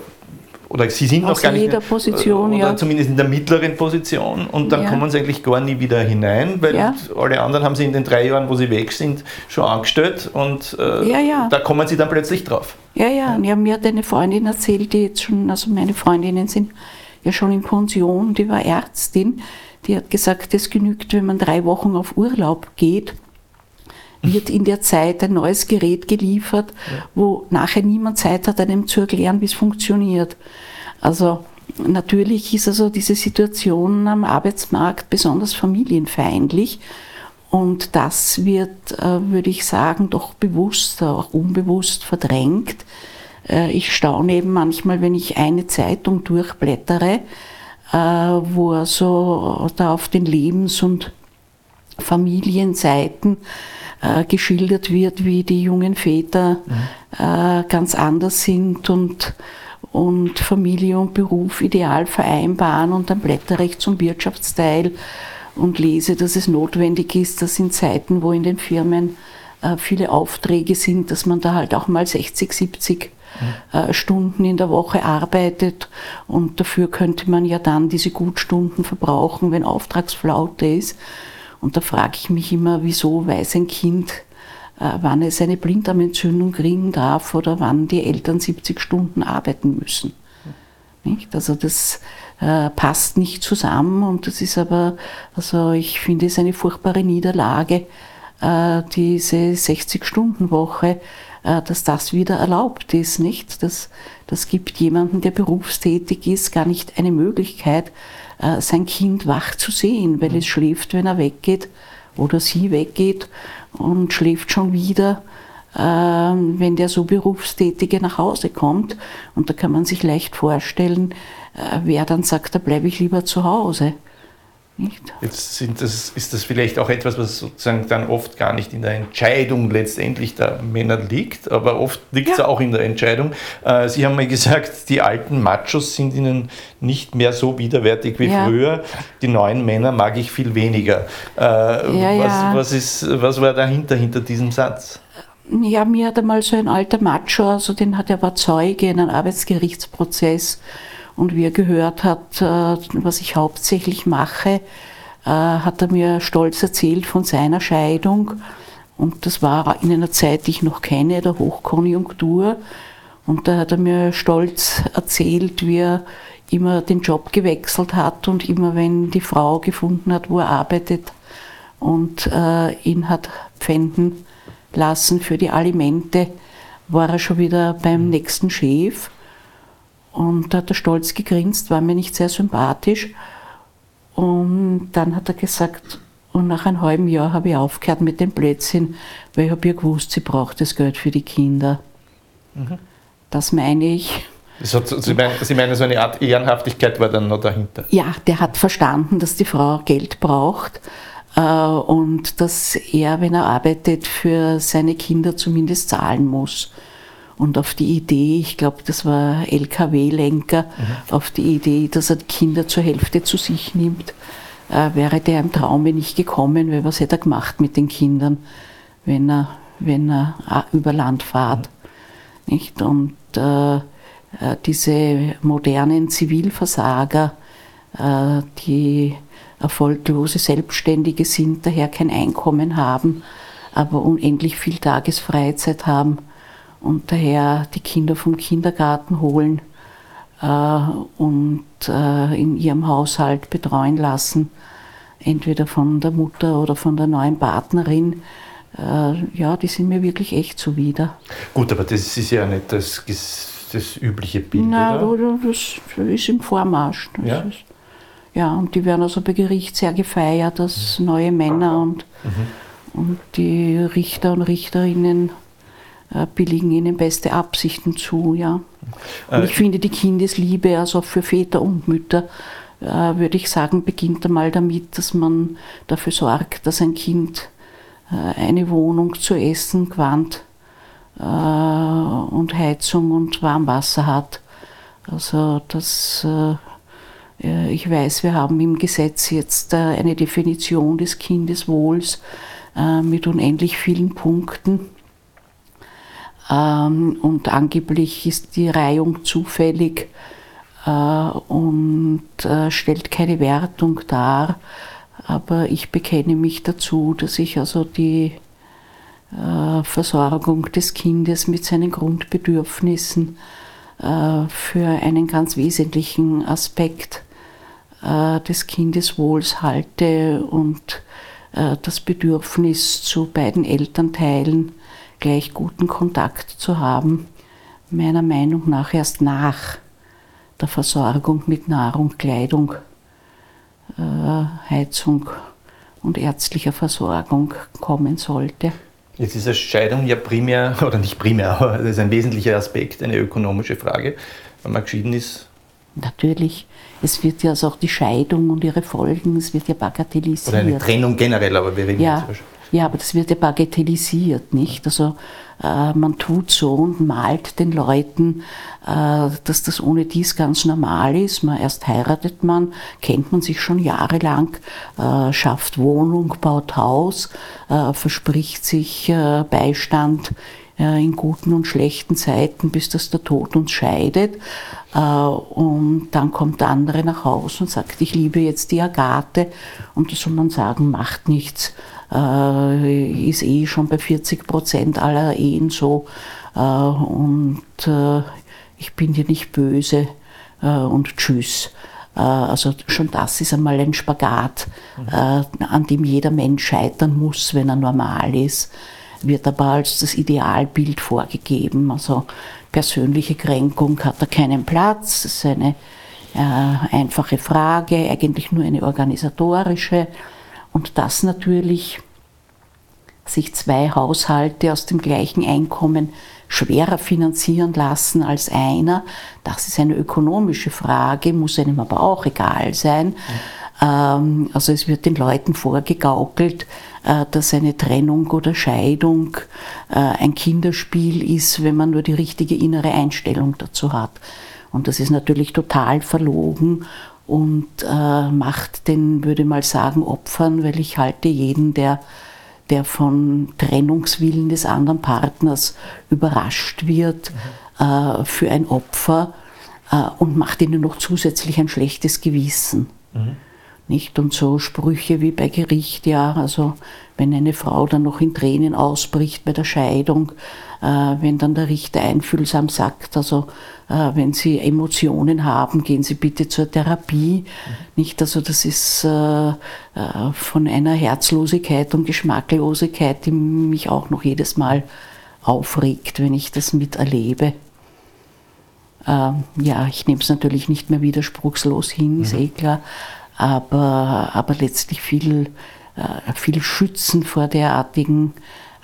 oder sie sind Aus noch gar nicht Position, oder ja. zumindest in der mittleren Position und dann ja. kommen sie eigentlich gar nie wieder hinein, weil ja. alle anderen haben sie in den drei Jahren, wo sie weg sind, schon angestellt und äh, da kommen sie dann plötzlich drauf. Ja, ja, ja. mir hat eine Freundin erzählt, die jetzt schon, also meine Freundinnen sind ja schon in Pension, die war Ärztin, die hat gesagt, es genügt, wenn man drei Wochen auf Urlaub geht, wird in der Zeit ein neues Gerät geliefert, wo nachher niemand Zeit hat, einem zu erklären, wie es funktioniert. Also natürlich ist also diese Situation am Arbeitsmarkt besonders familienfeindlich. Und das wird, äh, würde ich sagen, doch bewusst, auch unbewusst verdrängt. Äh, ich staune eben manchmal, wenn ich eine Zeitung durchblättere, wo er so da auf den Lebens- und Familienseiten äh, geschildert wird, wie die jungen Väter mhm. ganz anders sind und, und Familie und Beruf ideal vereinbaren und dann blättere ich zum Wirtschaftsteil und lese, dass es notwendig ist, dass in Zeiten, wo in den Firmen viele Aufträge sind, dass man da halt auch mal 60, 70 äh, Stunden in der Woche arbeitet und dafür könnte man ja dann diese Gutstunden verbrauchen, wenn Auftragsflaute ist. Und da frage ich mich immer, wieso weiß ein Kind, äh, wann es eine Blinddarmentzündung kriegen darf oder wann die Eltern 70 Stunden arbeiten müssen. Nicht? Also das, äh, passt nicht zusammen und das ist aber, also ich finde es eine furchtbare Niederlage, äh, diese 60-Stunden-Woche, äh, dass das wieder erlaubt ist, nicht? Das, das gibt jemanden, der berufstätig ist, gar nicht eine Möglichkeit, äh, sein Kind wach zu sehen, weil es schläft, wenn er weggeht oder sie weggeht und schläft schon wieder ähm, wenn der so Berufstätige nach Hause kommt. Und da kann man sich leicht vorstellen, äh, wer dann sagt, da bleibe ich lieber zu Hause. Nicht? Jetzt das, ist das vielleicht auch etwas, was sozusagen dann oft gar nicht in der Entscheidung letztendlich der Männer liegt, aber oft liegt es ja. auch in der Entscheidung. Äh, Sie haben mal gesagt, die alten Machos sind Ihnen nicht mehr so widerwärtig wie ja. früher. Die neuen Männer mag ich viel weniger. Äh, ja, was, was, ist, was war dahinter, hinter diesem Satz? Ja, mir hat einmal so ein alter Macho, also den hat er war Zeuge in einem Arbeitsgerichtsprozess und wie er gehört hat, äh, was ich hauptsächlich mache, äh, hat er mir stolz erzählt von seiner Scheidung. Und das war in einer Zeit, die ich noch kenne, der Hochkonjunktur. Und da hat er mir stolz erzählt, wie er immer den Job gewechselt hat und immer wenn die Frau gefunden hat, wo er arbeitet und äh, ihn hat pfänden lassen für die Alimente, war er schon wieder beim nächsten Chef. Und da hat er stolz gegrinst, war mir nicht sehr sympathisch. Und dann hat er gesagt, und nach einem halben Jahr habe ich aufgehört mit dem Blödsinn, weil ich habe ja gewusst, sie braucht das Geld für die Kinder. Mhm. Das meine ich. Hat, sie, meinen, sie meinen, so eine Art Ehrenhaftigkeit war dann noch dahinter? Ja, der hat verstanden, dass die Frau Geld braucht äh, und dass er, wenn er arbeitet, für seine Kinder zumindest zahlen muss. Und auf die Idee, ich glaube, das war LKW-Lenker, mhm. auf die Idee, dass er die Kinder zur Hälfte zu sich nimmt, äh, wäre der im Traume nicht gekommen, weil was hätte er gemacht mit den Kindern, wenn er, wenn er äh, über Land fährt. Mhm. Nicht? Und äh, äh, diese modernen Zivilversager, äh, die erfolglose Selbstständige sind, daher kein Einkommen haben, aber unendlich viel Tagesfreizeit haben und daher die Kinder vom Kindergarten holen äh, und äh, in ihrem Haushalt betreuen lassen, entweder von der Mutter oder von der neuen Partnerin. Äh, ja, die sind mir wirklich echt zuwider. Gut, aber das ist ja nicht das, das übliche Bild, Nein, oder? das ist im Vormarsch. Das ja? Ist, ja, und die werden also bei Gericht sehr gefeiert als neue Männer und, mhm. und die Richter und Richterinnen billigen ihnen beste Absichten zu. Ja. Und ich äh, finde, die Kindesliebe, also für Väter und Mütter, äh, würde ich sagen, beginnt einmal damit, dass man dafür sorgt, dass ein Kind eine Wohnung zu essen, Quant und Heizung und Warmwasser hat. Also das ich weiß, wir haben im Gesetz jetzt eine Definition des Kindeswohls mit unendlich vielen Punkten. Ähm, und angeblich ist die Reihung zufällig äh, und äh, stellt keine Wertung dar. Aber ich bekenne mich dazu, dass ich also die äh, Versorgung des Kindes mit seinen Grundbedürfnissen für einen ganz wesentlichen Aspekt des Kindeswohls halte und das Bedürfnis zu beiden Elternteilen gleich guten Kontakt zu haben, meiner Meinung nach erst nach der Versorgung mit Nahrung, Kleidung, äh, Heizung und ärztlicher Versorgung kommen sollte. Jetzt ist eine Scheidung ja primär, oder nicht primär, aber das ist ein wesentlicher Aspekt, eine ökonomische Frage. Wenn man geschieden ist, Natürlich, es wird ja also auch die Scheidung und ihre Folgen, es wird ja bagatellisiert. Oder eine Trennung generell, aber wir reden ja, jetzt ja, aber das wird ja bagatellisiert, nicht? Also äh, man tut so und malt den Leuten, äh, dass das ohne dies ganz normal ist. Man, erst heiratet man, kennt man sich schon jahrelang, äh, schafft Wohnung, baut Haus, äh, verspricht sich äh, Beistand äh, in guten und schlechten Zeiten, bis das der Tod uns scheidet. Und dann kommt der andere nach Hause und sagt, ich liebe jetzt die Agathe. Und da soll man sagen, macht nichts äh, ist eh schon bei 40 Prozent aller Ehen so. Äh, und äh, ich bin dir nicht böse und tschüss. Äh, also schon das ist einmal ein Spagat, äh, an dem jeder Mensch scheitern muss, wenn er normal ist, wird aber als das Idealbild vorgegeben. Also persönliche Kränkung hat da keinen Platz, das ist eine äh, einfache Frage, eigentlich nur eine organisatorische. Und das natürlich sich zwei Haushalte aus dem gleichen Einkommen schwerer finanzieren lassen als einer. Das ist eine ökonomische Frage, muss einem aber auch egal sein. Mhm. Also es wird den Leuten vorgegaukelt, äh, dass eine Trennung oder Scheidung äh, ein Kinderspiel ist, wenn man nur die richtige innere Einstellung dazu hat. Und das ist natürlich total verlogen und äh, macht den, würde ich mal sagen, Opfern, weil ich halte jeden, der der von Trennungswillen des anderen Partners überrascht wird, mhm. äh, für ein Opfer äh, und macht ihnen noch zusätzlich ein schlechtes Gewissen. Mhm. Nicht? Und so Sprüche wie bei Gericht, ja, also wenn eine Frau dann noch in Tränen ausbricht bei der Scheidung, äh, wenn dann der Richter einfühlsam sagt, also wenn Sie Emotionen haben, gehen Sie bitte zur Therapie. Mhm. Nicht, also das ist äh, äh, von einer Herzlosigkeit und Geschmacklosigkeit, die mich auch noch jedes Mal aufregt, wenn ich das miterlebe. Ähm, ja, ich nehme es natürlich nicht mehr widerspruchslos hin, mhm. ist eh klar aber, aber letztlich viel, äh, viel schützen vor derartigen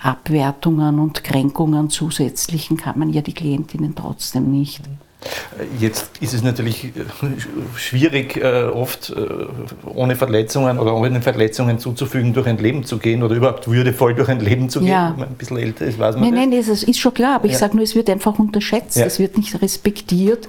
Abwertungen und Kränkungen zusätzlichen kann man ja die Klientinnen trotzdem nicht. Jetzt ist es natürlich äh, schwierig, äh, oft ohne Verletzungen oder ohne Verletzungen zuzufügen, durch ein Leben zu gehen oder überhaupt würdevoll durch ein Leben zu gehen, ja. wenn man ein bisschen älter ist, weiß man Nein, nein, das ist schon klar, aber ja. ich sage nur, es wird einfach unterschätzt, ja. es wird nicht respektiert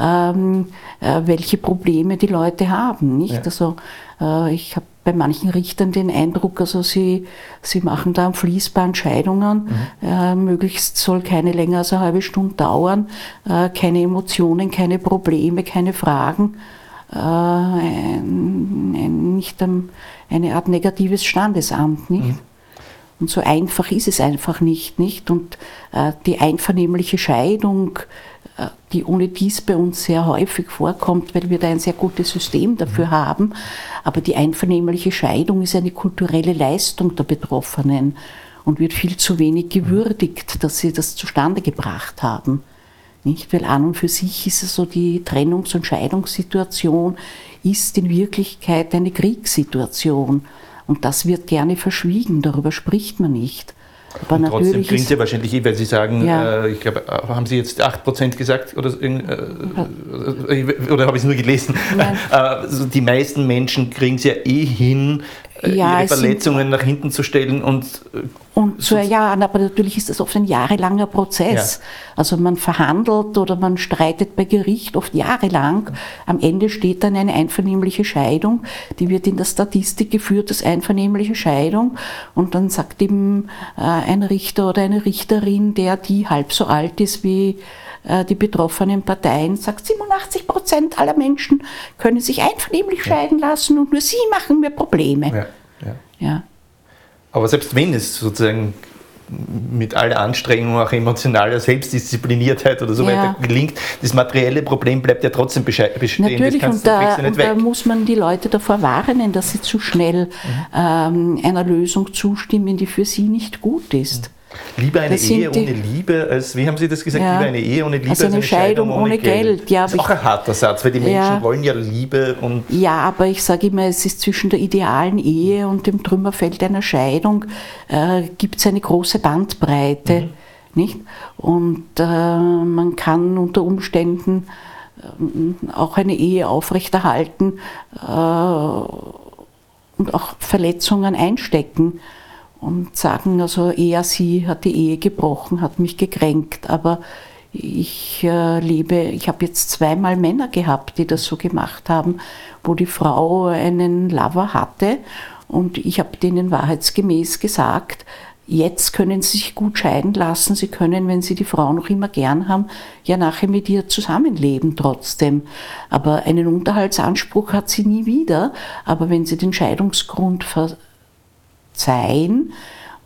ähm, äh, welche Probleme die Leute haben. Nicht? Also äh, ich habe bei manchen Richtern den Eindruck, also sie, sie machen da am Fließband Scheidungen, mhm. äh, möglichst soll keine länger als eine halbe Stunde dauern, äh, keine Emotionen, keine Probleme, keine Fragen. Äh, ein, ein, nicht ein, eine Art negatives Standesamt, nicht? Mhm. Und so einfach ist es einfach nicht, nicht? Und äh, die einvernehmliche Scheidung die ohne dies bei uns sehr häufig vorkommt, weil wir da ein sehr gutes System dafür mhm. haben. Aber die einvernehmliche Scheidung ist eine kulturelle Leistung der Betroffenen und wird viel zu wenig gewürdigt, dass sie das zustande gebracht haben. Nicht? Weil an und für sich ist es so, die Trennungs- und Scheidungssituation ist in Wirklichkeit eine Kriegssituation. Und das wird gerne verschwiegen, darüber spricht man nicht. Aber und trotzdem klingt ja wahrscheinlich eh, weil Sie sagen, ja. äh, ich glaube, äh, haben Sie jetzt 8% gesagt oder, äh, äh, oder habe ich es nur gelesen? also die meisten Menschen kriegen es ja eh hin, äh, ja, ihre Verletzungen nach hinten zu stellen und äh, und zu erjahren, aber natürlich ist das oft ein jahrelanger Prozess. Ja. Also man verhandelt oder man streitet bei Gericht oft jahrelang. Am Ende steht dann eine einvernehmliche Scheidung, die wird in der Statistik geführt als einvernehmliche Scheidung und dann sagt äh, ein Richter oder eine Richterin, der die halb so alt ist wie äh, die betroffenen Parteien, sagt 87 Prozent aller Menschen können sich einvernehmlich scheiden lassen und nur sie machen mir Probleme. Ja, ja. ja. Aber selbst wenn es sozusagen mit aller Anstrengung, auch emotionaler Selbstdiszipliniertheit oder so ja. weiter gelingt, das materielle Problem bleibt ja trotzdem bestehen. Natürlich, und, da, und da, muss man die Leute davor warnen, dass sie zu schnell mhm. ähm, einer Lösung zustimmen, die für sie nicht gut ist. Mhm. Lieber eine Ehe ohne Liebe als, wie haben Sie das gesagt, ja. lieber eine Ehe ohne Liebe also als eine, Scheidung, Scheidung ohne Geld. Geld. Ja, das ist auch ein harter Satz, weil die Menschen ja. wollen ja Liebe und... Ja, aber ich sage immer, es ist zwischen der idealen Ehe und dem Trümmerfeld einer Scheidung äh, gibt es eine große Bandbreite. Mhm. Nicht? Und äh, man kann unter Umständen äh, auch eine Ehe aufrechterhalten äh, und auch Verletzungen einstecken und sagen, also eher sie hat die Ehe gebrochen, hat mich gekränkt, aber ich äh, lebe, ich habe jetzt zweimal Männer gehabt, die das so gemacht haben, wo die Frau einen Lover hatte und ich habe denen wahrheitsgemäß gesagt, jetzt können sie sich gut scheiden lassen, sie können, wenn sie die Frau noch immer gern haben, ja nachher mit ihr zusammenleben trotzdem. Aber einen Unterhaltsanspruch hat sie nie wieder, aber wenn sie den Scheidungsgrund ver sein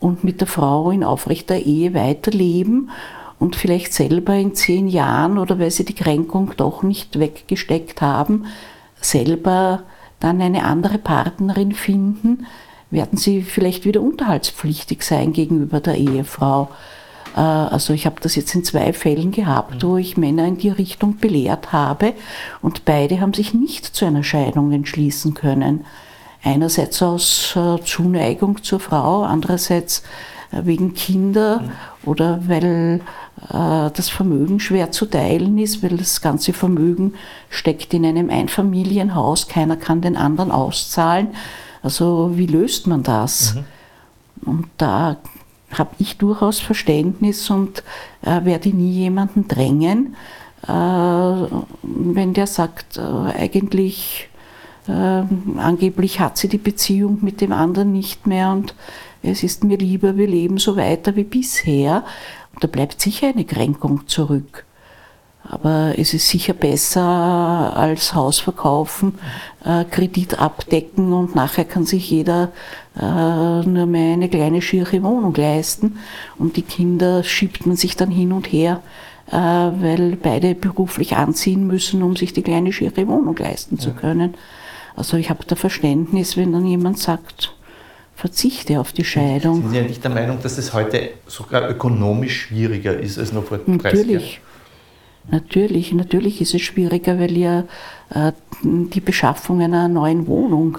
und mit der Frau in aufrechter Ehe weiterleben und vielleicht selber in zehn Jahren oder weil sie die Kränkung doch nicht weggesteckt haben, selber dann eine andere Partnerin finden, werden sie vielleicht wieder unterhaltspflichtig sein gegenüber der Ehefrau. Äh, also ich habe das jetzt in zwei Fällen gehabt, wo ich Männer in die Richtung belehrt habe und beide haben sich nicht zu einer Scheidung entschließen können. Einerseits aus äh, Zuneigung zur Frau, andererseits äh, wegen Kinder oder weil das Vermögen schwer zu teilen ist, weil das ganze Vermögen steckt in einem Einfamilienhaus, keiner kann den anderen auszahlen. Also wie löst man das? Mhm. Und da habe ich durchaus Verständnis und äh, werde nie jemanden drängen, äh, wenn der sagt, äh, eigentlich äh, angeblich hat sie die Beziehung mit dem anderen nicht mehr und es ist mir lieber, wir leben so weiter wie bisher. Und da bleibt sicher eine Kränkung zurück. Aber es ist sicher besser als Haus verkaufen, äh, Kredit abdecken und nachher kann sich jeder äh, nur mehr eine kleine schiere Wohnung leisten. Und die Kinder schiebt man sich dann hin und her, äh, weil beide beruflich anziehen müssen, um sich die kleine schiere Wohnung leisten zu können. Also ich habe da Verständnis, wenn dann jemand sagt, verzichte auf die Scheidung. Sind Sie ja nicht der Meinung, dass es heute sogar ökonomisch schwieriger ist als noch vor 30 Jahren? Natürlich. Natürlich, natürlich ist es schwieriger, weil ja äh, die Beschaffung einer neuen Wohnung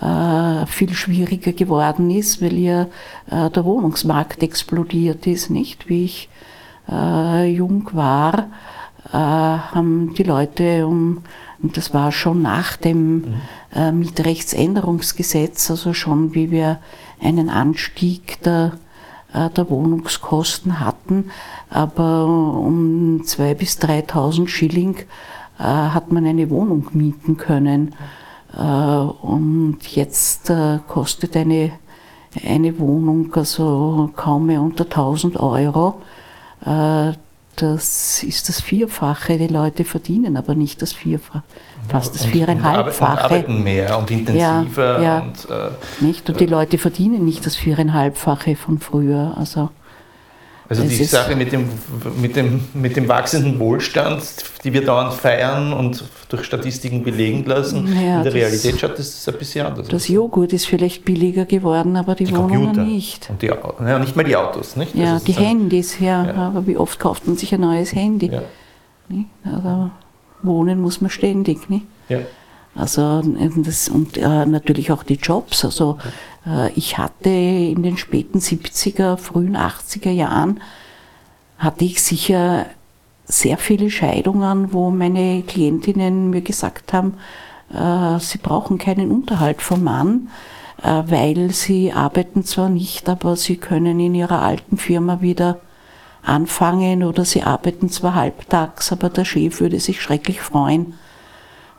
äh, viel schwieriger geworden ist, weil ja äh, der Wohnungsmarkt explodiert ist, nicht? Wie ich äh, jung war, äh, haben die Leute um, und das war schon nach dem. Äh, Mietrechtsänderungsgesetz, also schon wie wir einen Anstieg der äh, der Wohnungskosten hatten, aber um 2.000 bis 3.000 Schilling äh, hat man eine Wohnung mieten können. Äh, und jetzt kostet eine, eine Wohnung also kaum mehr unter 1000 Euro. Das ist das Vierfache. Die Leute verdienen aber nicht das Vierfache fast das viereinhalbfache. Und arbeiten mehr und intensiver. Ja, ja. Und, äh, nicht? und die Leute verdienen nicht das viereinhalbfache von früher. Also, also die Sache mit dem, mit, dem, mit dem wachsenden Wohlstand, die wir dauernd feiern und durch Statistiken belegen lassen, ja, in der Realität schaut das ein bisschen anders Das Joghurt ist vielleicht billiger geworden, aber die, die Wohnungen Computer. nicht. Und die, ja, nicht mal die Autos, nicht? Ja, die Handys, ja, ja, Aber wie oft kauft man sich ein neues Handy? Ja. Also, wohnen muss man ständig. Nicht? Ja. Also das, und äh, natürlich auch die Jobs. Also ich hatte in den späten 70er, frühen 80er Jahren, hatte ich sicher sehr viele Scheidungen, wo meine Klientinnen mir gesagt haben, äh, sie brauchen keinen Unterhalt vom Mann, äh, weil sie arbeiten zwar nicht, aber sie können in ihrer alten Firma wieder anfangen oder sie arbeiten zwar halbtags, aber der Chef würde sich schrecklich freuen,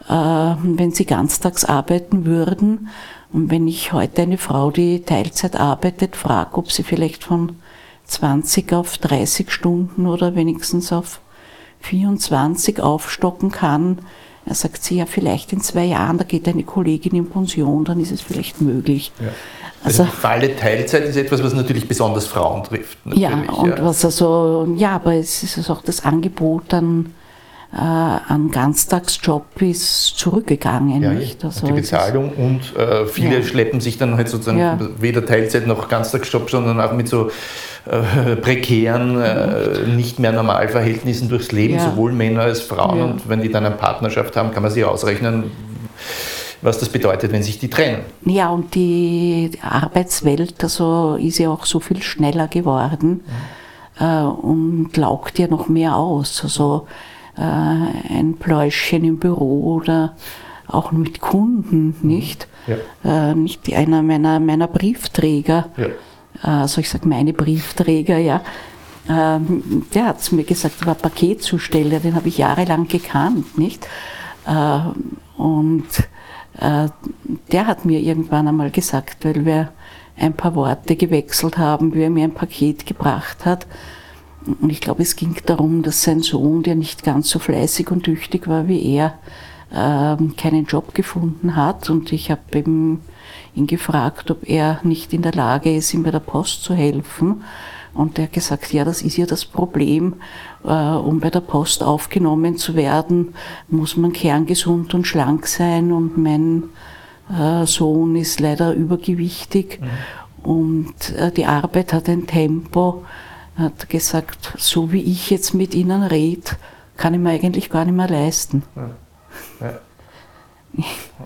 äh, wenn sie ganztags arbeiten würden. Und wenn ich heute eine Frau, die Teilzeit arbeitet, frage, ob sie vielleicht von 20 auf 30 Stunden oder wenigstens auf 24 aufstocken kann, er sagt sie ja vielleicht in zwei Jahren, da geht eine Kollegin in Pension, dann ist es vielleicht möglich. Ja. Also, also Falle Teilzeit ist etwas, was natürlich besonders Frauen trifft. Ja, und ja. was also, ja, aber es ist also auch das Angebot an, äh, an Ganztagsjob ist zurückgegangen. Ja, nicht? Also die Bezahlung und äh, viele ja. schleppen sich dann halt sozusagen ja. weder Teilzeit noch Ganztagsjob, sondern auch mit so äh, prekären, äh, nicht mehr Normalverhältnissen durchs Leben, sowohl Männer als Frauen. Und wenn die dann eine Partnerschaft haben, kann man sich ausrechnen, was das bedeutet, wenn sich die trennen. Ja, und die Arbeitswelt also ist ja auch so viel schneller geworden mhm. äh, und laugt ja noch mehr aus. Also äh, ein Pläuschchen im Büro oder auch mit Kunden, mhm. nicht? Ja. Äh, nicht einer meiner, meiner Briefträger, ja. also ich sage meine Briefträger, ja, ähm, der hat es mir gesagt, war Paketzusteller, den habe ich jahrelang gekannt, nicht? Äh, und äh, der hat mir irgendwann einmal gesagt, weil wir ein paar Worte gewechselt haben, wie er mir ein Paket gebracht hat. Und ich glaube, es ging darum, dass sein Sohn, der nicht ganz so fleißig und tüchtig war wie er, ähm, keinen Job gefunden hat. Und ich habe eben ihn gefragt, ob er nicht in der Lage ist, ihm bei der Post zu helfen. Und er hat gesagt, ja, das ist ja das Problem, äh, um bei der Post aufgenommen zu werden, muss man kerngesund und schlank sein und mein äh, Sohn ist leider übergewichtig mhm. und äh, die Arbeit hat ein Tempo, hat gesagt, so wie ich jetzt mit Ihnen rede, kann ich mir eigentlich gar nicht mehr leisten. Ja. Ja.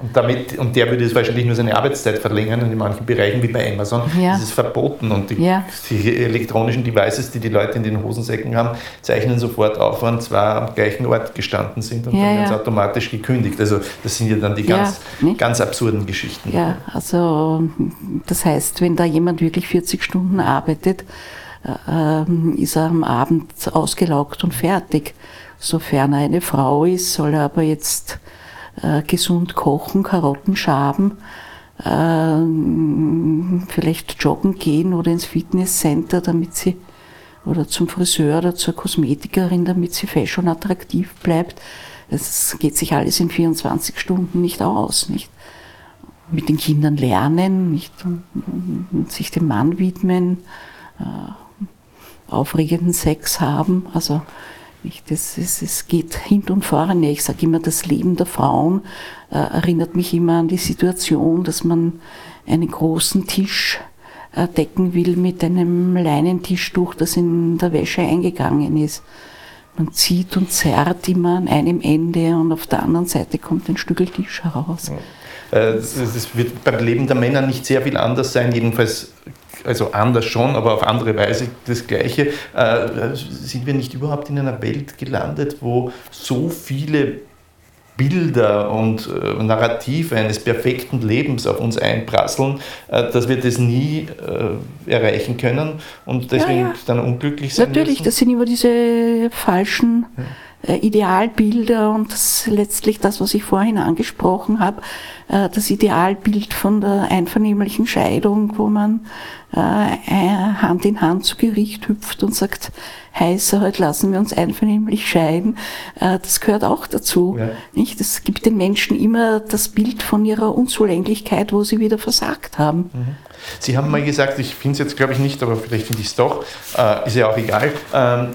Und, damit, und der würde es wahrscheinlich nur seine Arbeitszeit verlängern und in manchen Bereichen wie bei Amazon ja. ist es verboten und die, ja. die, elektronischen Devices, die die Leute in den Hosensäcken haben, zeichnen sofort auf, wann zwar am gleichen Ort gestanden sind und ja, dann werden sie automatisch gekündigt. Also das sind ja dann die ganz, ganz absurden Geschichten. Ja, also das heißt, wenn da jemand wirklich 40 Stunden arbeitet, ist er am Abend ausgelaugt und fertig. Sofern er eine Frau ist, soll er aber jetzt äh, gesund kochen, Karotten schaben, äh, vielleicht joggen gehen oder ins Fitnesscenter, damit sie oder zum Friseur oder zur Kosmetikerin, damit sie fashion attraktiv bleibt. Es geht sich alles in 24 Stunden nicht aus, nicht? Mit den Kindern lernen, nicht? Und sich dem Mann widmen, äh, aufregenden Sex haben, also das ist, es geht hin und vorne. Ich sage immer, das Leben der Frauen äh, erinnert mich immer an die Situation, dass man einen großen Tisch äh, decken will mit einem Leinentischtuch, das in der Wäsche eingegangen ist. Man zieht und zerrt immer an einem Ende und auf der anderen Seite kommt ein Stückel Tisch heraus. Es äh, wird beim Leben der Männer nicht sehr viel anders sein, jedenfalls also anders schon, aber auf andere Weise das Gleiche. Äh, sind wir nicht überhaupt in einer Welt gelandet, wo so viele Bilder und äh, Narrative eines perfekten Lebens auf uns einprasseln, äh, dass wir das nie erreichen können und deswegen ja, ja. dann unglücklich sind. Natürlich, müssen. das sind immer diese falschen ja. Äh, Idealbilder und das letztlich das, was ich vorhin angesprochen habe, äh, das Idealbild von der einvernehmlichen Scheidung, wo man äh, Hand in Hand zu Gericht hüpft und sagt, heißer, heute lassen wir uns einvernehmlich scheiden, das gehört auch dazu. Ja. Nicht? Das gibt den Menschen immer das Bild von ihrer Unzulänglichkeit, wo sie wieder versagt haben. Mhm. Sie haben mal gesagt, ich finde es jetzt glaube ich nicht, aber vielleicht finde ich es doch, ist ja auch egal, ähm,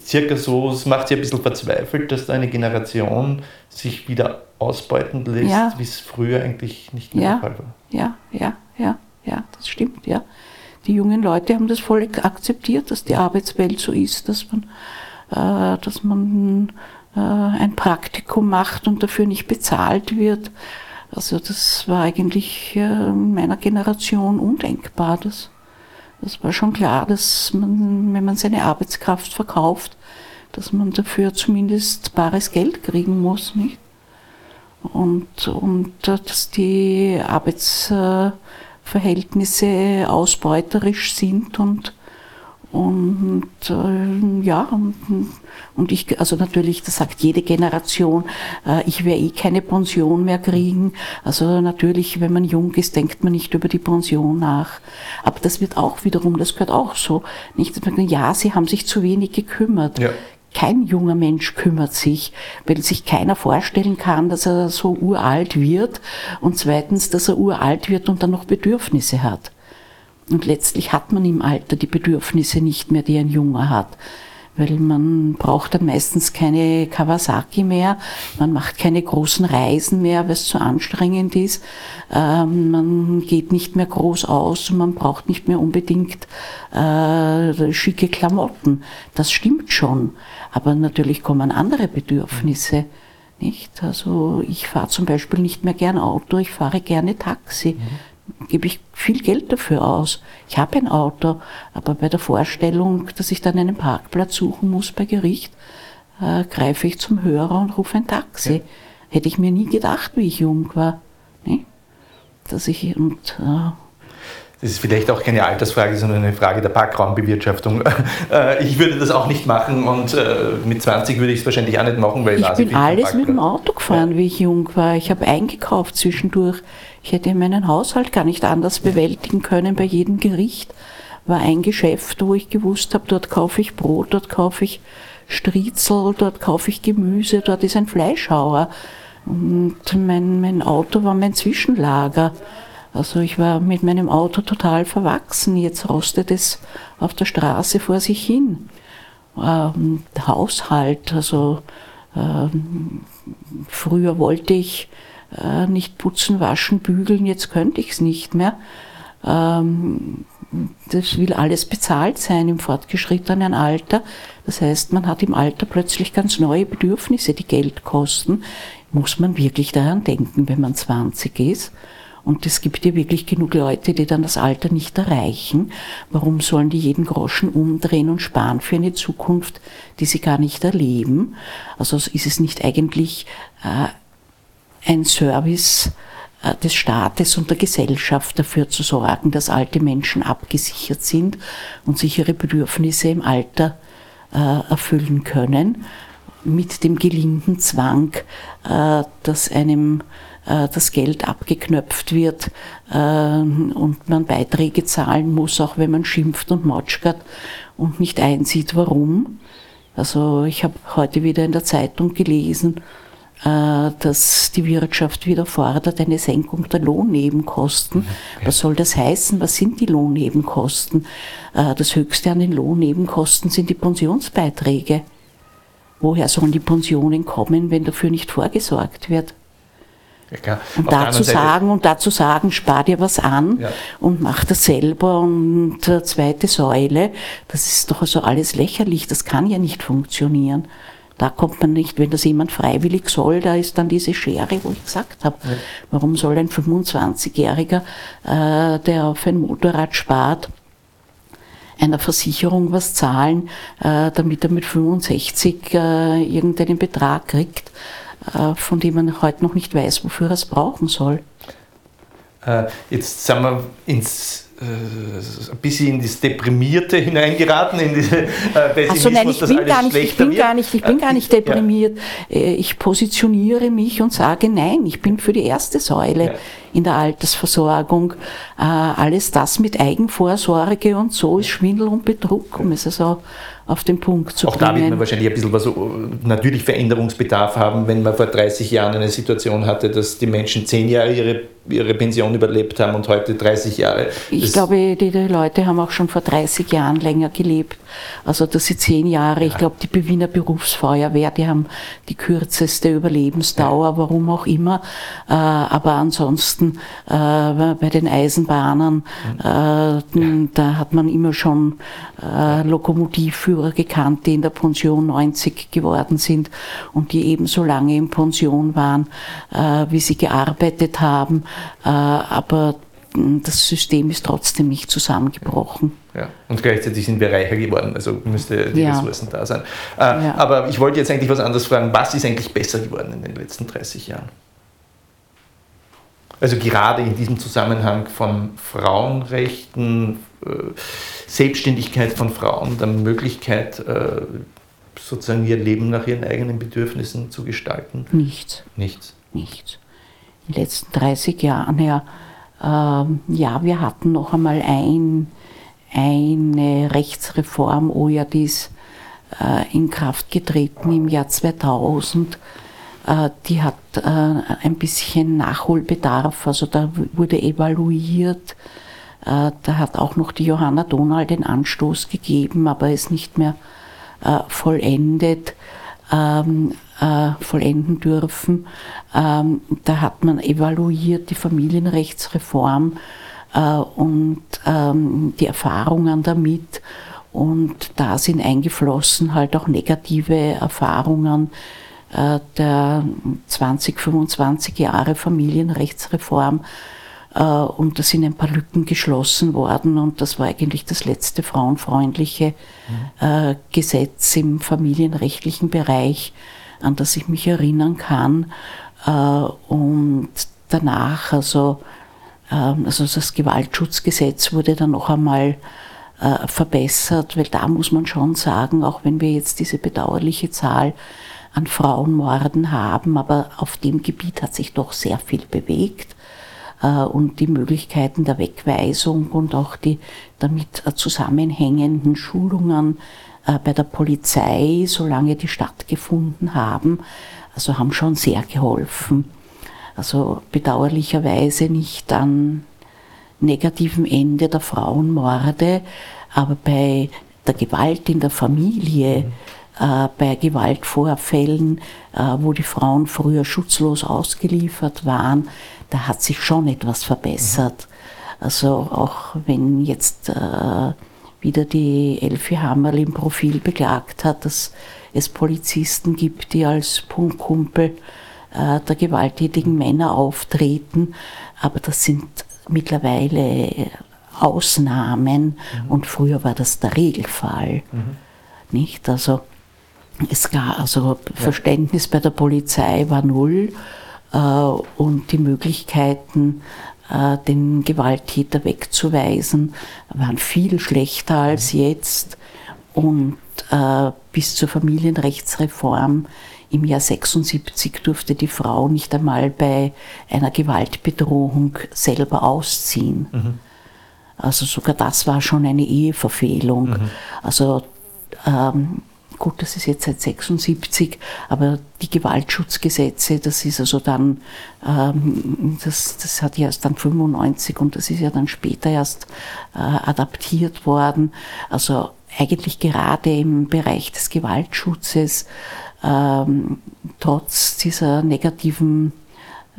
circa so, es macht sie ein bisschen verzweifelt, dass da eine Generation sich wieder ausbeuten lässt, ja. wie es früher eigentlich nicht mehr ja. der Fall war. Ja, ja, ja, ja, das stimmt, ja. Die jungen Leute haben das voll akzeptiert, dass die Arbeitswelt so ist, dass man, äh, dass man äh, ein Praktikum macht und dafür nicht bezahlt wird. Also das war eigentlich äh, in meiner Generation undenkbar. Das, das war schon klar, dass man, wenn man seine Arbeitskraft verkauft, dass man dafür zumindest bares Geld kriegen muss, nicht? Und, und dass die Arbeitsverhältnisse ausbeuterisch sind und und äh, ja, und, und ich, also natürlich, das sagt jede Generation, äh, ich werde eh keine Pension mehr kriegen. Also natürlich, wenn man jung ist, denkt man nicht über die Pension nach. Aber das wird auch wiederum, das gehört auch so. Nicht, ja, sie haben sich zu wenig gekümmert. Ja. Kein junger Mensch kümmert sich, weil sich keiner vorstellen kann, dass er so uralt wird und zweitens, dass er uralt wird und dann noch Bedürfnisse hat. Und letztlich hat man im Alter die Bedürfnisse nicht mehr, die ein Junger hat. Weil man braucht dann meistens keine Kawasaki mehr, man macht keine großen Reisen mehr, weil es zu anstrengend ist. Ähm, man geht nicht mehr groß aus und man braucht nicht mehr unbedingt äh, schicke Klamotten. Das stimmt schon. Aber natürlich kommen andere Bedürfnisse. Nicht? Also ich fahre zum Beispiel nicht mehr gern Auto, ich fahre gerne Taxi. Mhm gebe ich viel Geld dafür aus. Ich habe ein Auto, aber bei der Vorstellung, dass ich dann einen Parkplatz suchen muss bei Gericht, äh, greife ich zum Hörer und rufe ein Taxi. Ja. Hätte ich mir nie gedacht, wie ich jung war. Ne? Dass ich und äh, das ist vielleicht auch keine Altersfrage, sondern eine Frage der Parkraumbewirtschaftung. Äh, ich würde das auch nicht machen und äh, mit 20 würde ich es wahrscheinlich auch nicht machen, weil ich, ich bin alles mit dem Auto gefahren, ja. wie ich jung war. Ich habe eingekauft zwischendurch. Ich hätte meinen Haushalt gar nicht anders bewältigen können bei jedem Gericht. War ein Geschäft, wo ich gewusst habe, dort kaufe ich Brot, dort kaufe ich Striezel, dort kaufe ich Gemüse, dort ist ein Fleischhauer. Und mein, mein Auto war mein Zwischenlager. Also ich war mit meinem Auto total verwachsen. Jetzt rostet es auf der Straße vor sich hin. Ähm, Haushalt, also ähm, früher wollte ich äh, nicht putzen, waschen, bügeln, jetzt könnte ich es nicht mehr. Ähm, das will alles bezahlt sein im fortgeschrittenen Alter. Das heißt, man hat im Alter plötzlich ganz neue Bedürfnisse, die Geld kosten. Muss man wirklich daran denken, wenn man 20 ist? Und es gibt ja wirklich genug Leute, die dann das Alter nicht erreichen. Warum sollen die jeden Groschen umdrehen und sparen für eine Zukunft, die sie gar nicht erleben? Also ist es nicht eigentlich äh, ein Service äh, des Staates und der Gesellschaft dafür zu sorgen, dass alte Menschen abgesichert sind und sich ihre Bedürfnisse im Alter äh, erfüllen können, mit dem gelingenden Zwang, äh, dass einem das Geld abgeknöpft wird und man Beiträge zahlen muss, auch wenn man schimpft und motschgert und nicht einsieht, warum. Also ich habe heute wieder in der Zeitung gelesen, dass die Wirtschaft wieder fordert eine Senkung der Lohnnebenkosten. Mhm, Was soll das heißen? Was sind die Lohnnebenkosten? Das höchste an den Lohnnebenkosten sind die Pensionsbeiträge. Woher sollen die Pensionen kommen, wenn dafür nicht vorgesorgt wird? Ja, und dazu sagen, und dazu sagen, spar dir was an ja. und mach das selber und äh, zweite Säule, das ist doch also alles lächerlich, das kann ja nicht funktionieren. Da kommt man nicht, wenn das jemand freiwillig soll, da ist dann diese Schere, wo ich gesagt habe. Ja. Warum soll ein 25-Jähriger, äh, der auf ein Motorrad spart, einer Versicherung was zahlen, äh, damit er mit 65 äh, irgendeinen Betrag kriegt? Äh, von dem man heute noch nicht weiß, wofür er es brauchen soll. Äh, jetzt sind wir ins ein bisschen in das Deprimierte hineingeraten, in diese äh, Pessimismus, also nein, ich bin gar nicht, ich bin gar nicht, ich bin gar nicht deprimiert. Ja. Ich positioniere mich und sage nein, ich bin für die erste Säule ja. in der Altersversorgung. Alles das mit Eigenvorsorge und so ist Schwindel und Betrug, um es also auf den Punkt zu Auch bringen. Auch da wird man wahrscheinlich ein bisschen was, natürlich Veränderungsbedarf haben, wenn man vor 30 Jahren eine Situation hatte, dass die Menschen zehn Jahre ihre ihre Pension überlebt haben und heute 30 Jahre. Ich glaube, die, die, Leute haben auch schon vor 30 Jahren länger gelebt. Also dass sie zehn Jahre, ja. ich glaube, die Wiener Berufsfeuerwehr, die haben die kürzeste Überlebensdauer, ja. warum auch immer. Äh, aber ansonsten äh, bei den Eisenbahnern, mhm. äh, da hat man immer schon äh, Lokomotivführer gekannt, die in der Pension 90 geworden sind und die ebenso lange in Pension waren, äh, wie sie gearbeitet haben. Äh, aber das System ist trotzdem nicht zusammengebrochen. Ja. Und gleichzeitig sind wir reicher geworden, also müsste die ja. Ressourcen da sein. Äh, ja. Aber ich wollte jetzt eigentlich was anderes fragen. Was ist eigentlich besser geworden in den letzten 30 Jahren? Also gerade in diesem Zusammenhang von Frauenrechten, Selbstständigkeit von Frauen, der Möglichkeit, äh, sozusagen ihr Leben nach ihren eigenen Bedürfnissen zu gestalten? Nichts. Nichts. Nichts den letzten 30 Jahren her, ähm, ja, wir hatten noch einmal ein, eine Rechtsreform, oh ja, die ist äh, in Kraft getreten im Jahr 2000. Äh, die hat äh, ein bisschen Nachholbedarf, also da wurde evaluiert. Äh, da hat auch noch die Johanna Donald den Anstoß gegeben, aber ist nicht mehr äh, vollendet. Ähm, äh, vollenden dürfen. Ähm, da hat man evaluiert die Familienrechtsreform und ähm, die Erfahrungen damit. Und da sind eingeflossen halt auch negative Erfahrungen der 20, 25 Jahre Familienrechtsreform. Äh, und da sind ein paar Lücken geschlossen worden und das war eigentlich das letzte frauenfreundliche mhm. Gesetz im familienrechtlichen Bereich an das ich mich erinnern kann. Äh, und danach, also, ähm, also das Gewaltschutzgesetz wurde dann noch einmal äh, verbessert, weil da muss man schon sagen, auch wenn wir jetzt diese bedauerliche Zahl an Frauenmorden haben, aber auf dem Gebiet hat sich doch sehr viel bewegt äh, und die Möglichkeiten der Wegweisung und auch die damit zusammenhängenden Schulungen äh, bei der Polizei, solange die stattgefunden haben, also haben schon sehr geholfen. Also bedauerlicherweise nicht an negativen Ende der Frauenmorde, aber bei der Gewalt in der Familie, mhm. äh, bei Gewaltvorfällen, äh, wo die Frauen früher schutzlos ausgeliefert waren, da hat sich schon etwas verbessert. Also auch wenn jetzt äh, wieder die Elfi Hammerl im Profil beklagt hat, dass es Polizisten gibt, die als Punktkumpel äh, der gewalttätigen Männer auftreten, aber das sind mittlerweile Ausnahmen mhm. und früher war das der Regelfall. Mhm. Nicht? Also es gab also ja. Verständnis bei der Polizei war null äh, und die Möglichkeiten, äh, den Gewalttäter wegzuweisen, waren viel schlechter als mhm. jetzt. Und äh, bis zur Familienrechtsreform im Jahr 76 durfte die Frau nicht einmal bei einer Gewaltbedrohung selber ausziehen. Mhm. Also sogar das war schon eine Eheverfehlung. Mhm. Also ähm, gut, das ist jetzt seit 76, aber die Gewaltschutzgesetze, das ist also dann, ähm, das, das hat ja erst dann 95 und das ist ja dann später erst äh, adaptiert worden. Also eigentlich gerade im Bereich des Gewaltschutzes ähm, trotz dieser negativen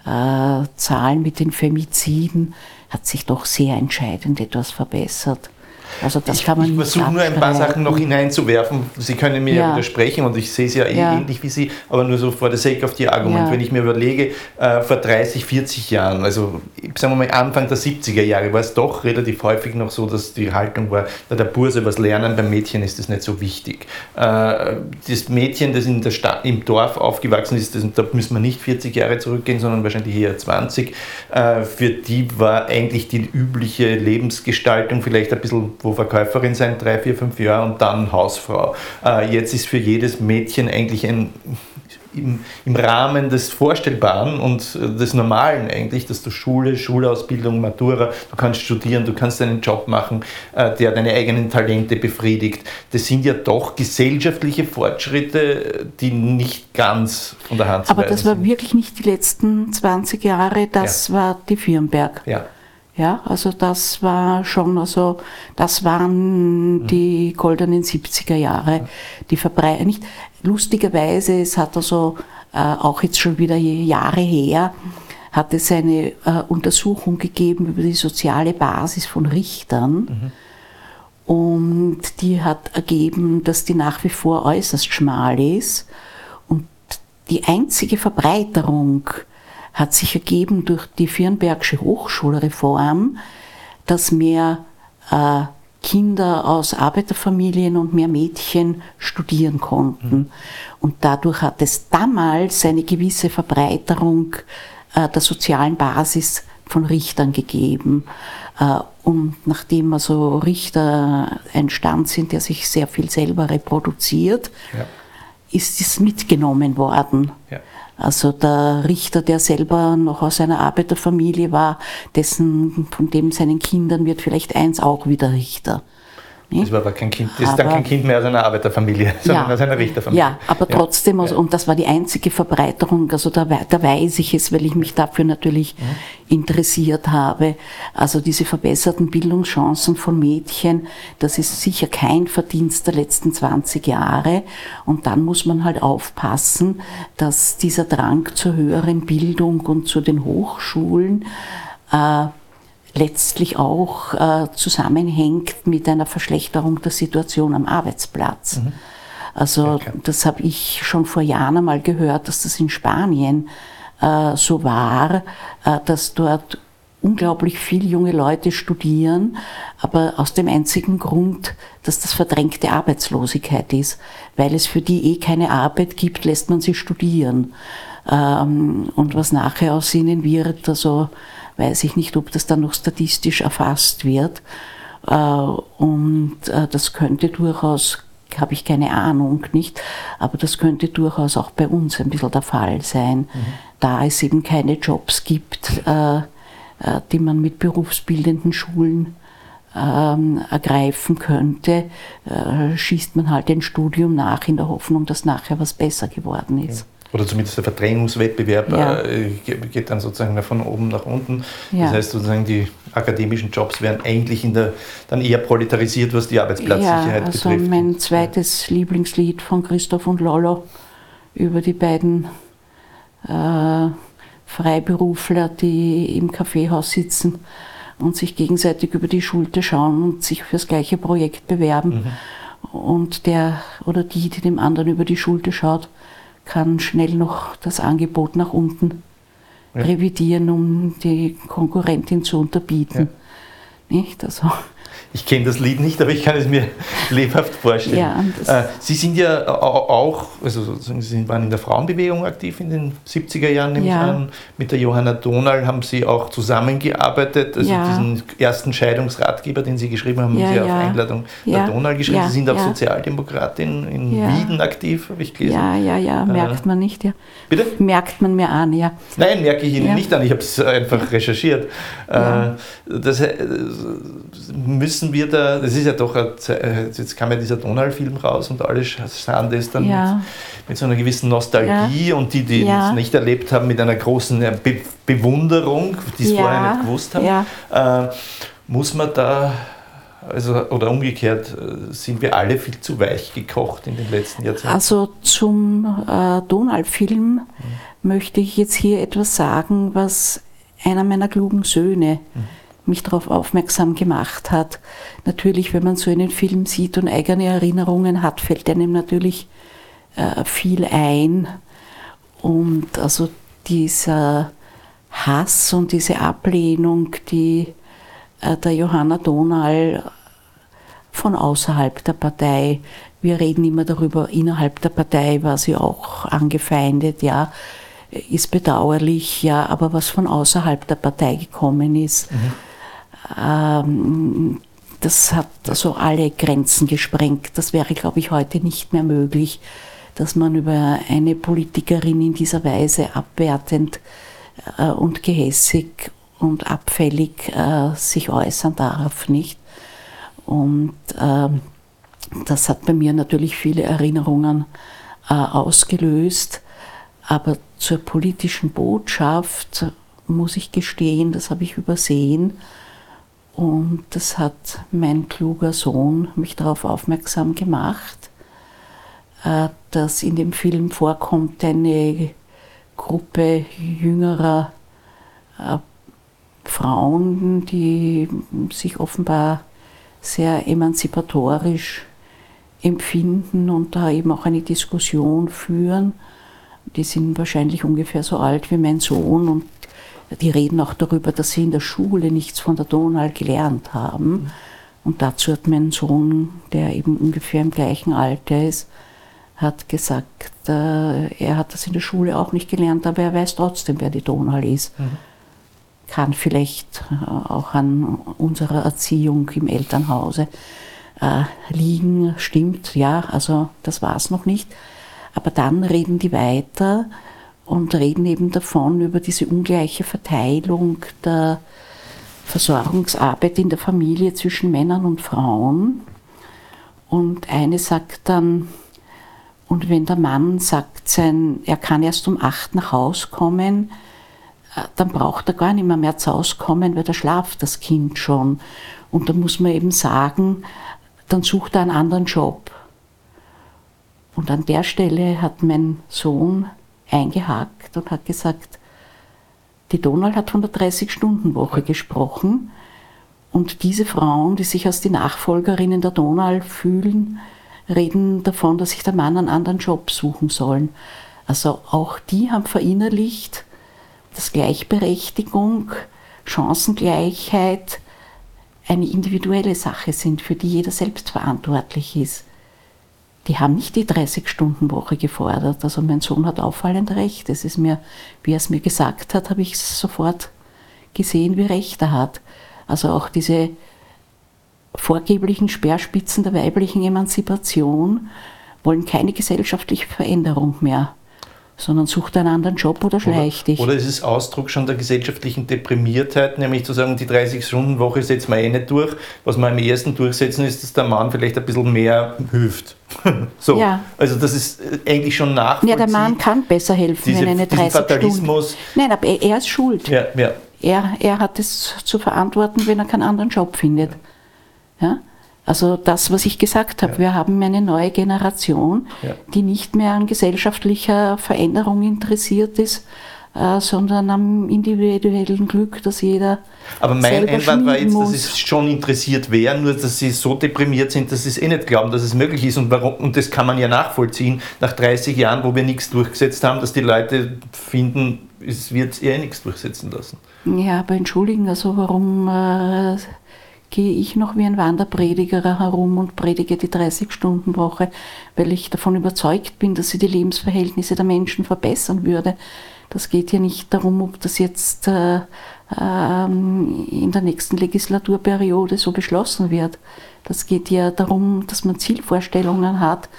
äh, Zahlen mit den Femiziden hat sich doch sehr entscheidend etwas verbessert. Also das ich, kann man ich versuche nur ein paar Sachen noch hineinzuwerfen. Sie können mir ja. widersprechen und ich sehe es ja, eh ja, ähnlich wie Sie, aber nur so for the sake of the argument. Ja. Wenn ich mir überlege, äh, vor 30, 40 Jahren, also sagen wir mal Anfang der 70er Jahre, war es doch relativ häufig noch so, dass die Haltung war, da der Burse was lernen, beim Mädchen ist das nicht so wichtig. Äh, das Mädchen, das in der Stadt, im Dorf aufgewachsen ist, das, da müssen wir nicht 40 Jahre zurückgehen, sondern wahrscheinlich eher 20, äh, für die war eigentlich die übliche Lebensgestaltung vielleicht ein bisschen wo Verkäuferin sein, drei, vier, fünf Jahre und dann Hausfrau. Äh, jetzt ist für jedes Mädchen eigentlich ein im, im, Rahmen des Vorstellbaren und äh, des Normalen eigentlich, dass du Schule, Schulausbildung, Matura, du kannst studieren, du kannst einen Job machen, äh, der deine eigenen Talente befriedigt. Das sind ja doch gesellschaftliche Fortschritte, die nicht ganz von der Hand zu Aber das war sind. wirklich nicht die letzten 20 Jahre, das ja. war die Firnberg. Ja. Ja, also das war schon, also das waren die goldenen 70er Jahre, die Verbreitung. Nicht lustigerweise, es hat also äh, auch jetzt schon wieder Jahre her, hat es eine äh, Untersuchung gegeben über die soziale Basis von Richtern. Mhm. Und die hat ergeben, dass die nach wie vor äußerst schmal ist. Und die einzige Verbreiterung hat sich ergeben durch die Firnbergsche Hochschulreform, dass mehr äh, Kinder aus Arbeiterfamilien und mehr Mädchen studieren konnten. Mhm. Und dadurch hat es damals eine gewisse Verbreiterung äh, der sozialen Basis von Richtern gegeben. Äh, und nachdem also Richter ein Stand sind, der sich sehr viel selber reproduziert, ja. Ist es mitgenommen worden. Ja. Also der Richter, der selber noch aus einer Arbeiterfamilie war, dessen, von dem seinen Kindern wird vielleicht eins auch wieder Richter. Das war aber kein Kind, das aber, ist dann kein Kind mehr aus einer Arbeiterfamilie, sondern ja, aus einer Richterfamilie. Ja, aber trotzdem, also, und das war die einzige Verbreiterung, also da, da weiß ich es, weil ich mich dafür natürlich mhm. interessiert habe. Also diese verbesserten Bildungschancen von Mädchen, das ist sicher kein Verdienst der letzten 20 Jahre. Und dann muss man halt aufpassen, dass dieser Drang zur höheren Bildung und zu den Hochschulen äh, letztlich auch äh, zusammenhängt mit einer Verschlechterung der Situation am Arbeitsplatz. Mhm. Also ja, das habe ich schon vor Jahren einmal gehört, dass das in Spanien äh, so war, äh, dass dort unglaublich viele junge Leute studieren, aber aus dem einzigen Grund, dass das verdrängte Arbeitslosigkeit ist. Weil es für die eh keine Arbeit gibt, lässt man sie studieren. Ähm, und was nachher aus ihnen wird, also weiß ich nicht, ob das dann noch statistisch erfasst wird. Äh, und äh, das könnte durchaus, habe ich keine Ahnung, nicht, aber das könnte durchaus auch bei uns ein bisschen der Fall sein, mhm. da es eben keine Jobs gibt, äh, die man mit berufsbildenden Schulen ähm, ergreifen könnte, schießt man halt ein Studium nach in der Hoffnung, dass nachher was besser geworden ist. Oder zumindest der Verdrängungswettbewerb Ja. äh, geht dann sozusagen von oben nach unten. Ja. Das heißt sozusagen, die akademischen Jobs werden eigentlich in der, dann eher proletarisiert, was die Arbeitsplatzsicherheit ja, also betrifft. mein zweites Lieblingslied von Christoph und Lollo über die beiden äh, Freiberufler, die im Kaffeehaus sitzen und sich gegenseitig über die Schulter schauen und sich fürs gleiche Projekt bewerben. Und der oder die, die dem anderen über die Schulter schaut, kann schnell noch das Angebot nach unten Ja. revidieren, um die Konkurrentin zu unterbieten. Nicht? Also, Ich kenne das Lied nicht, aber ich kann es mir lebhaft vorstellen. Ja, Äh, Sie sind ja au- auch, also sozusagen, Sie waren in der Frauenbewegung aktiv in den 70er Jahren, nehme Ja. ich an. Mit der Johanna Donal haben Sie auch zusammengearbeitet. Also Ja. diesen ersten Scheidungsratgeber, den Sie geschrieben haben, haben Sie auf. Einladung der Donal geschrieben. Sie sind auch. Sozialdemokratin in. Wieden aktiv, habe ich gelesen. ja, ja, ja, merkt man nicht, ja. Bitte? Merkt man mir an, ja. Nein, merke ich Ihnen nicht an. Ich habe es einfach recherchiert. Äh, Das, äh, müssen wir da, das ist ja doch, ein äh, jetzt kam ja dieser Donald-Film raus und alle sahen das dann Ja. mit, mit so einer gewissen Nostalgie und die, die Ja. es nicht erlebt haben, mit einer großen Be Bewunderung, die es Ja. vorher nicht gewusst haben. Ja. Äh, muss man da, also, oder umgekehrt, äh, sind wir alle viel zu weich gekocht in den letzten Jahrzehnten? Also zum äh, Donald-Film möchte ich jetzt hier etwas sagen, was einer meiner klugen Söhne mich darauf aufmerksam gemacht hat. Natürlich, wenn man so einen Film sieht und eigene Erinnerungen hat, fällt einem natürlich äh, viel ein. Und also dieser Hass und diese Ablehnung, die äh, der Johanna Donal von außerhalb der Partei. Wir reden immer darüber, innerhalb der Partei war sie auch angefeindet, ja, ist bedauerlich, ja, aber was von außerhalb der Partei gekommen ist, ähm, das hat also alle Grenzen gesprengt. Das wäre, glaube ich, heute nicht mehr möglich, dass man über eine Politikerin in dieser Weise abwertend äh, und gehässig und abfällig äh, sich äußern darf, nicht? Und ähm, das hat bei mir natürlich viele Erinnerungen äh, ausgelöst. Aber zur politischen Botschaft muss ich gestehen, das habe ich übersehen. Und das hat mein kluger Sohn mich darauf aufmerksam gemacht, äh, dass in dem Film vorkommt eine Gruppe jüngerer äh, Frauen, die sich offenbar sehr emanzipatorisch empfinden und da eben auch eine Diskussion führen. Die sind wahrscheinlich ungefähr so alt wie mein Sohn und die reden auch darüber, dass sie in der Schule nichts von der Donau gelernt haben. Und dazu hat mein Sohn, der eben ungefähr im gleichen Alter ist, hat gesagt, äh, er hat das in der Schule auch nicht gelernt, aber er weiß trotzdem, wer die Donau ist. Kann vielleicht äh, auch an unserer Erziehung im Elternhause äh, liegen, stimmt, ja, also das war es noch nicht. Aber dann reden die weiter und reden eben davon über diese ungleiche Verteilung der Versorgungsarbeit in der Familie zwischen Männern und Frauen. Und eine sagt dann, und wenn der Mann sagt, sein, er kann erst um acht nach Hause kommen, äh, dann braucht er gar nicht mehr, mehr zu Hause kommen, weil da schlaft das Kind schon. Und da muss man eben sagen, dann sucht er einen anderen Job. Und an der Stelle hat mein Sohn eingehakt und hat gesagt, die Donald hat von der 30-Stunden-Woche gesprochen. Und diese Frauen, die sich als die Nachfolgerinnen der Donald fühlen, reden davon, dass sich der Mann einen anderen Job suchen sollen. Also auch die haben verinnerlicht, dass Gleichberechtigung, Chancengleichheit eine individuelle Sache sind, für die jeder selbst verantwortlich ist. Die haben nicht die 30-Stunden-Woche gefordert. Also mein Sohn hat auffallend recht. Es ist mir, wie er es mir gesagt hat, habe ich sofort gesehen, wie recht er hat. Also auch diese vorgeblichen Speerspitzen der weiblichen Emanzipation wollen keine gesellschaftliche Veränderung mehr, sondern sucht einen anderen Job oder schleicht dich. Oder ist es Ausdruck schon der gesellschaftlichen Deprimiertheit, nämlich zu sagen, die 30-Stunden-Woche setzen wir eh nicht durch. Was wir am ersten durchsetzen, ist, dass der Mann vielleicht ein bisschen mehr hilft. so. Ja. Also das ist äh, eigentlich schon nachvollziehbar. Ja, der Mann kann besser helfen, Diese, wenn eine 30 Fatalismus. Stunden... Nein, aber er, er ist schuld. Ja, ja. Er, er hat es zu verantworten, wenn er keinen anderen Job findet. Ja? Also das, was ich gesagt habe, ja. wir haben eine neue Generation, ja. die nicht mehr an gesellschaftlicher Veränderung interessiert ist, äh, sondern am individuellen Glück, dass jeder. Aber mein Einwand war jetzt, muss. dass sie schon interessiert wären, nur dass sie so deprimiert sind, dass sie es eh nicht glauben, dass es möglich ist. Und, warum, und das kann man ja nachvollziehen, nach 30 Jahren, wo wir nichts durchgesetzt haben, dass die Leute finden, es wird eh nichts durchsetzen lassen. Ja, aber entschuldigen, also warum äh, gehe ich noch wie ein Wanderprediger herum und predige die 30-Stunden-Woche, weil ich davon überzeugt bin, dass sie die Lebensverhältnisse der Menschen verbessern würde. Das geht ja nicht darum, ob das jetzt äh, ähm, in der nächsten Legislaturperiode so beschlossen wird. Das geht ja darum, dass man Zielvorstellungen hat,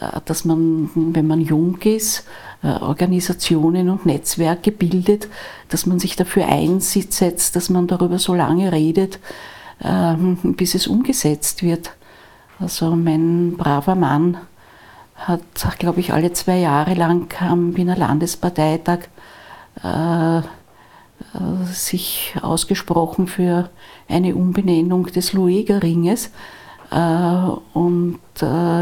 äh, dass man, wenn man jung ist, äh, Organisationen und Netzwerke bildet, dass man sich dafür einsetzt, dass man darüber so lange redet, bis es umgesetzt wird. Also mein braver Mann hat, glaube ich, alle zwei Jahre lang am Wiener Landesparteitag äh, äh, sich ausgesprochen für eine Umbenennung des Lueger-Ringes. Äh, und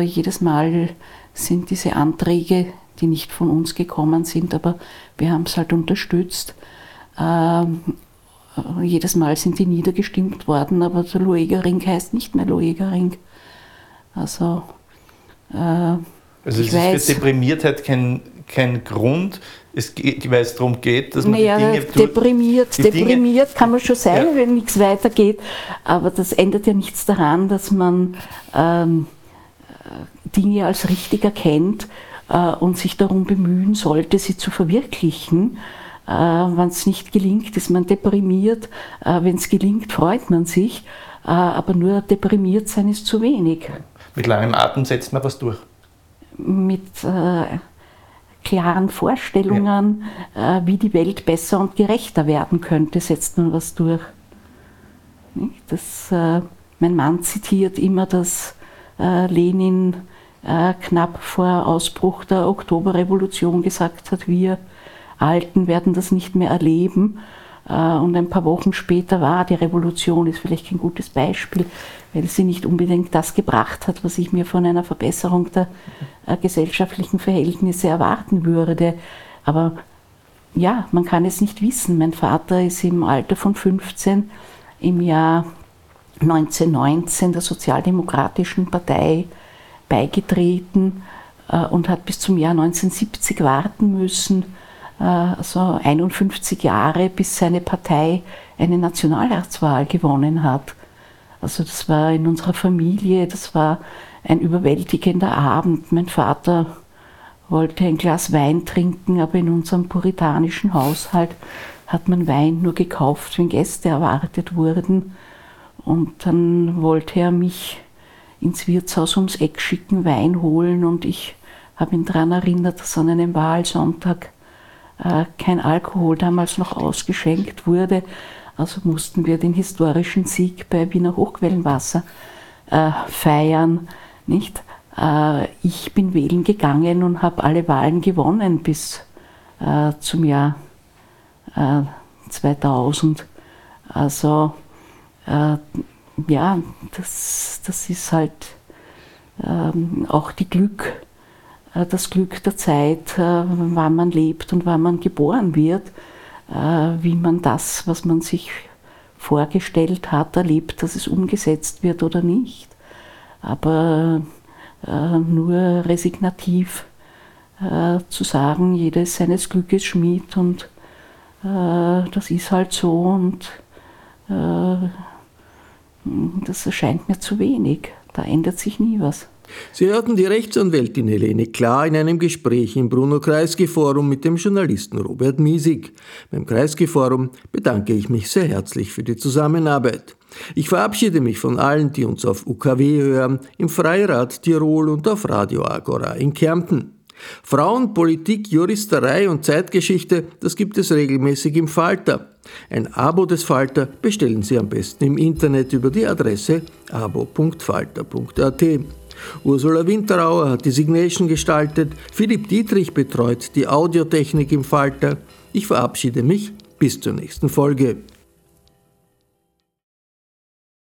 jedes Mal sind diese Anträge, die nicht von uns gekommen sind, aber wir haben es halt unterstützt, ähm, äh, jedes Mal sind die niedergestimmt worden, aber der Lueger-Ring heißt nicht mehr Lueger-Ring. Also, äh, also es ist weiß, für Deprimiertheit kein, kein Grund, es geht, weil es darum geht, dass man naja, die Dinge... Deprimiert, die deprimiert Dinge, kann man schon sein, ja. wenn nichts weitergeht, aber das ändert ja nichts daran, dass man ähm, Dinge als richtig erkennt äh, und sich darum bemühen sollte, sie zu verwirklichen. Äh, Wenn es nicht gelingt, ist man deprimiert. Äh, Wenn es gelingt, freut man sich. Äh, aber nur deprimiert sein ist zu wenig. Mit langem Atem setzt man was durch. Mit klaren Vorstellungen, ja. wie die Welt besser und gerechter werden könnte, setzt man was durch. Das, mein Mann zitiert immer, dass Lenin knapp vor Ausbruch der Oktoberrevolution gesagt hat, wir Alten werden das nicht mehr erleben. Äh, und ein paar Wochen später war die Revolution, ist vielleicht kein gutes Beispiel, weil sie nicht unbedingt das gebracht hat, was ich mir von einer Verbesserung der äh, gesellschaftlichen Verhältnisse erwarten würde. Aber ja, man kann es nicht wissen. Mein Vater ist im Alter von 15 im Jahr 1919 der Sozialdemokratischen Partei beigetreten äh, und hat bis zum Jahr 1970 warten müssen, also 51 Jahre, bis seine Partei eine Nationalratswahl gewonnen hat. Also das war in unserer Familie, das war ein überwältigender Abend. Mein Vater wollte ein Glas Wein trinken, aber in unserem puritanischen Haushalt hat man Wein nur gekauft, wenn Gäste erwartet wurden. Und dann wollte er mich ins Wirtshaus ums Eck schicken, Wein holen und ich habe ihn daran erinnert, dass an einem Wahlsonntag äh, kein Alkohol damals noch ausgeschenkt wurde. Also mussten wir den historischen Sieg bei Wiener Hochquellenwasser äh, feiern. Nicht? Äh, ich bin wählen gegangen und habe alle Wahlen gewonnen bis äh, zum Jahr 2000. Äh, also äh, ja, das, das ist halt ähm, auch die Glück äh, das Glück der Zeit, äh, wann man lebt und wann man geboren wird, äh, wie man das, was man sich vorgestellt hat, erlebt, dass es umgesetzt wird oder nicht. Aber nur resignativ zu sagen, jeder ist seines Glückes Schmied und das ist halt so und das erscheint mir zu wenig. Da ändert sich nie was. Sie hörten die Rechtsanwältin Helene Klar in einem Gespräch im Bruno Kreisky Forum mit dem Journalisten Robert Miesig. Beim Kreisky Forum bedanke ich mich sehr herzlich für die Zusammenarbeit. Ich verabschiede mich von allen, die uns auf UKW hören, im Freirad Tirol und auf Radio Agora in Kärnten. Frauen, Politik, Juristerei und Zeitgeschichte, das gibt es regelmäßig im Falter. Ein Abo des Falter bestellen Sie am besten im Internet über die Adresse abo.falter.at. Ursula Winterauer hat die Signation gestaltet, Philipp Dietrich betreut die Audiotechnik im Falter. Ich verabschiede mich bis zur nächsten Folge.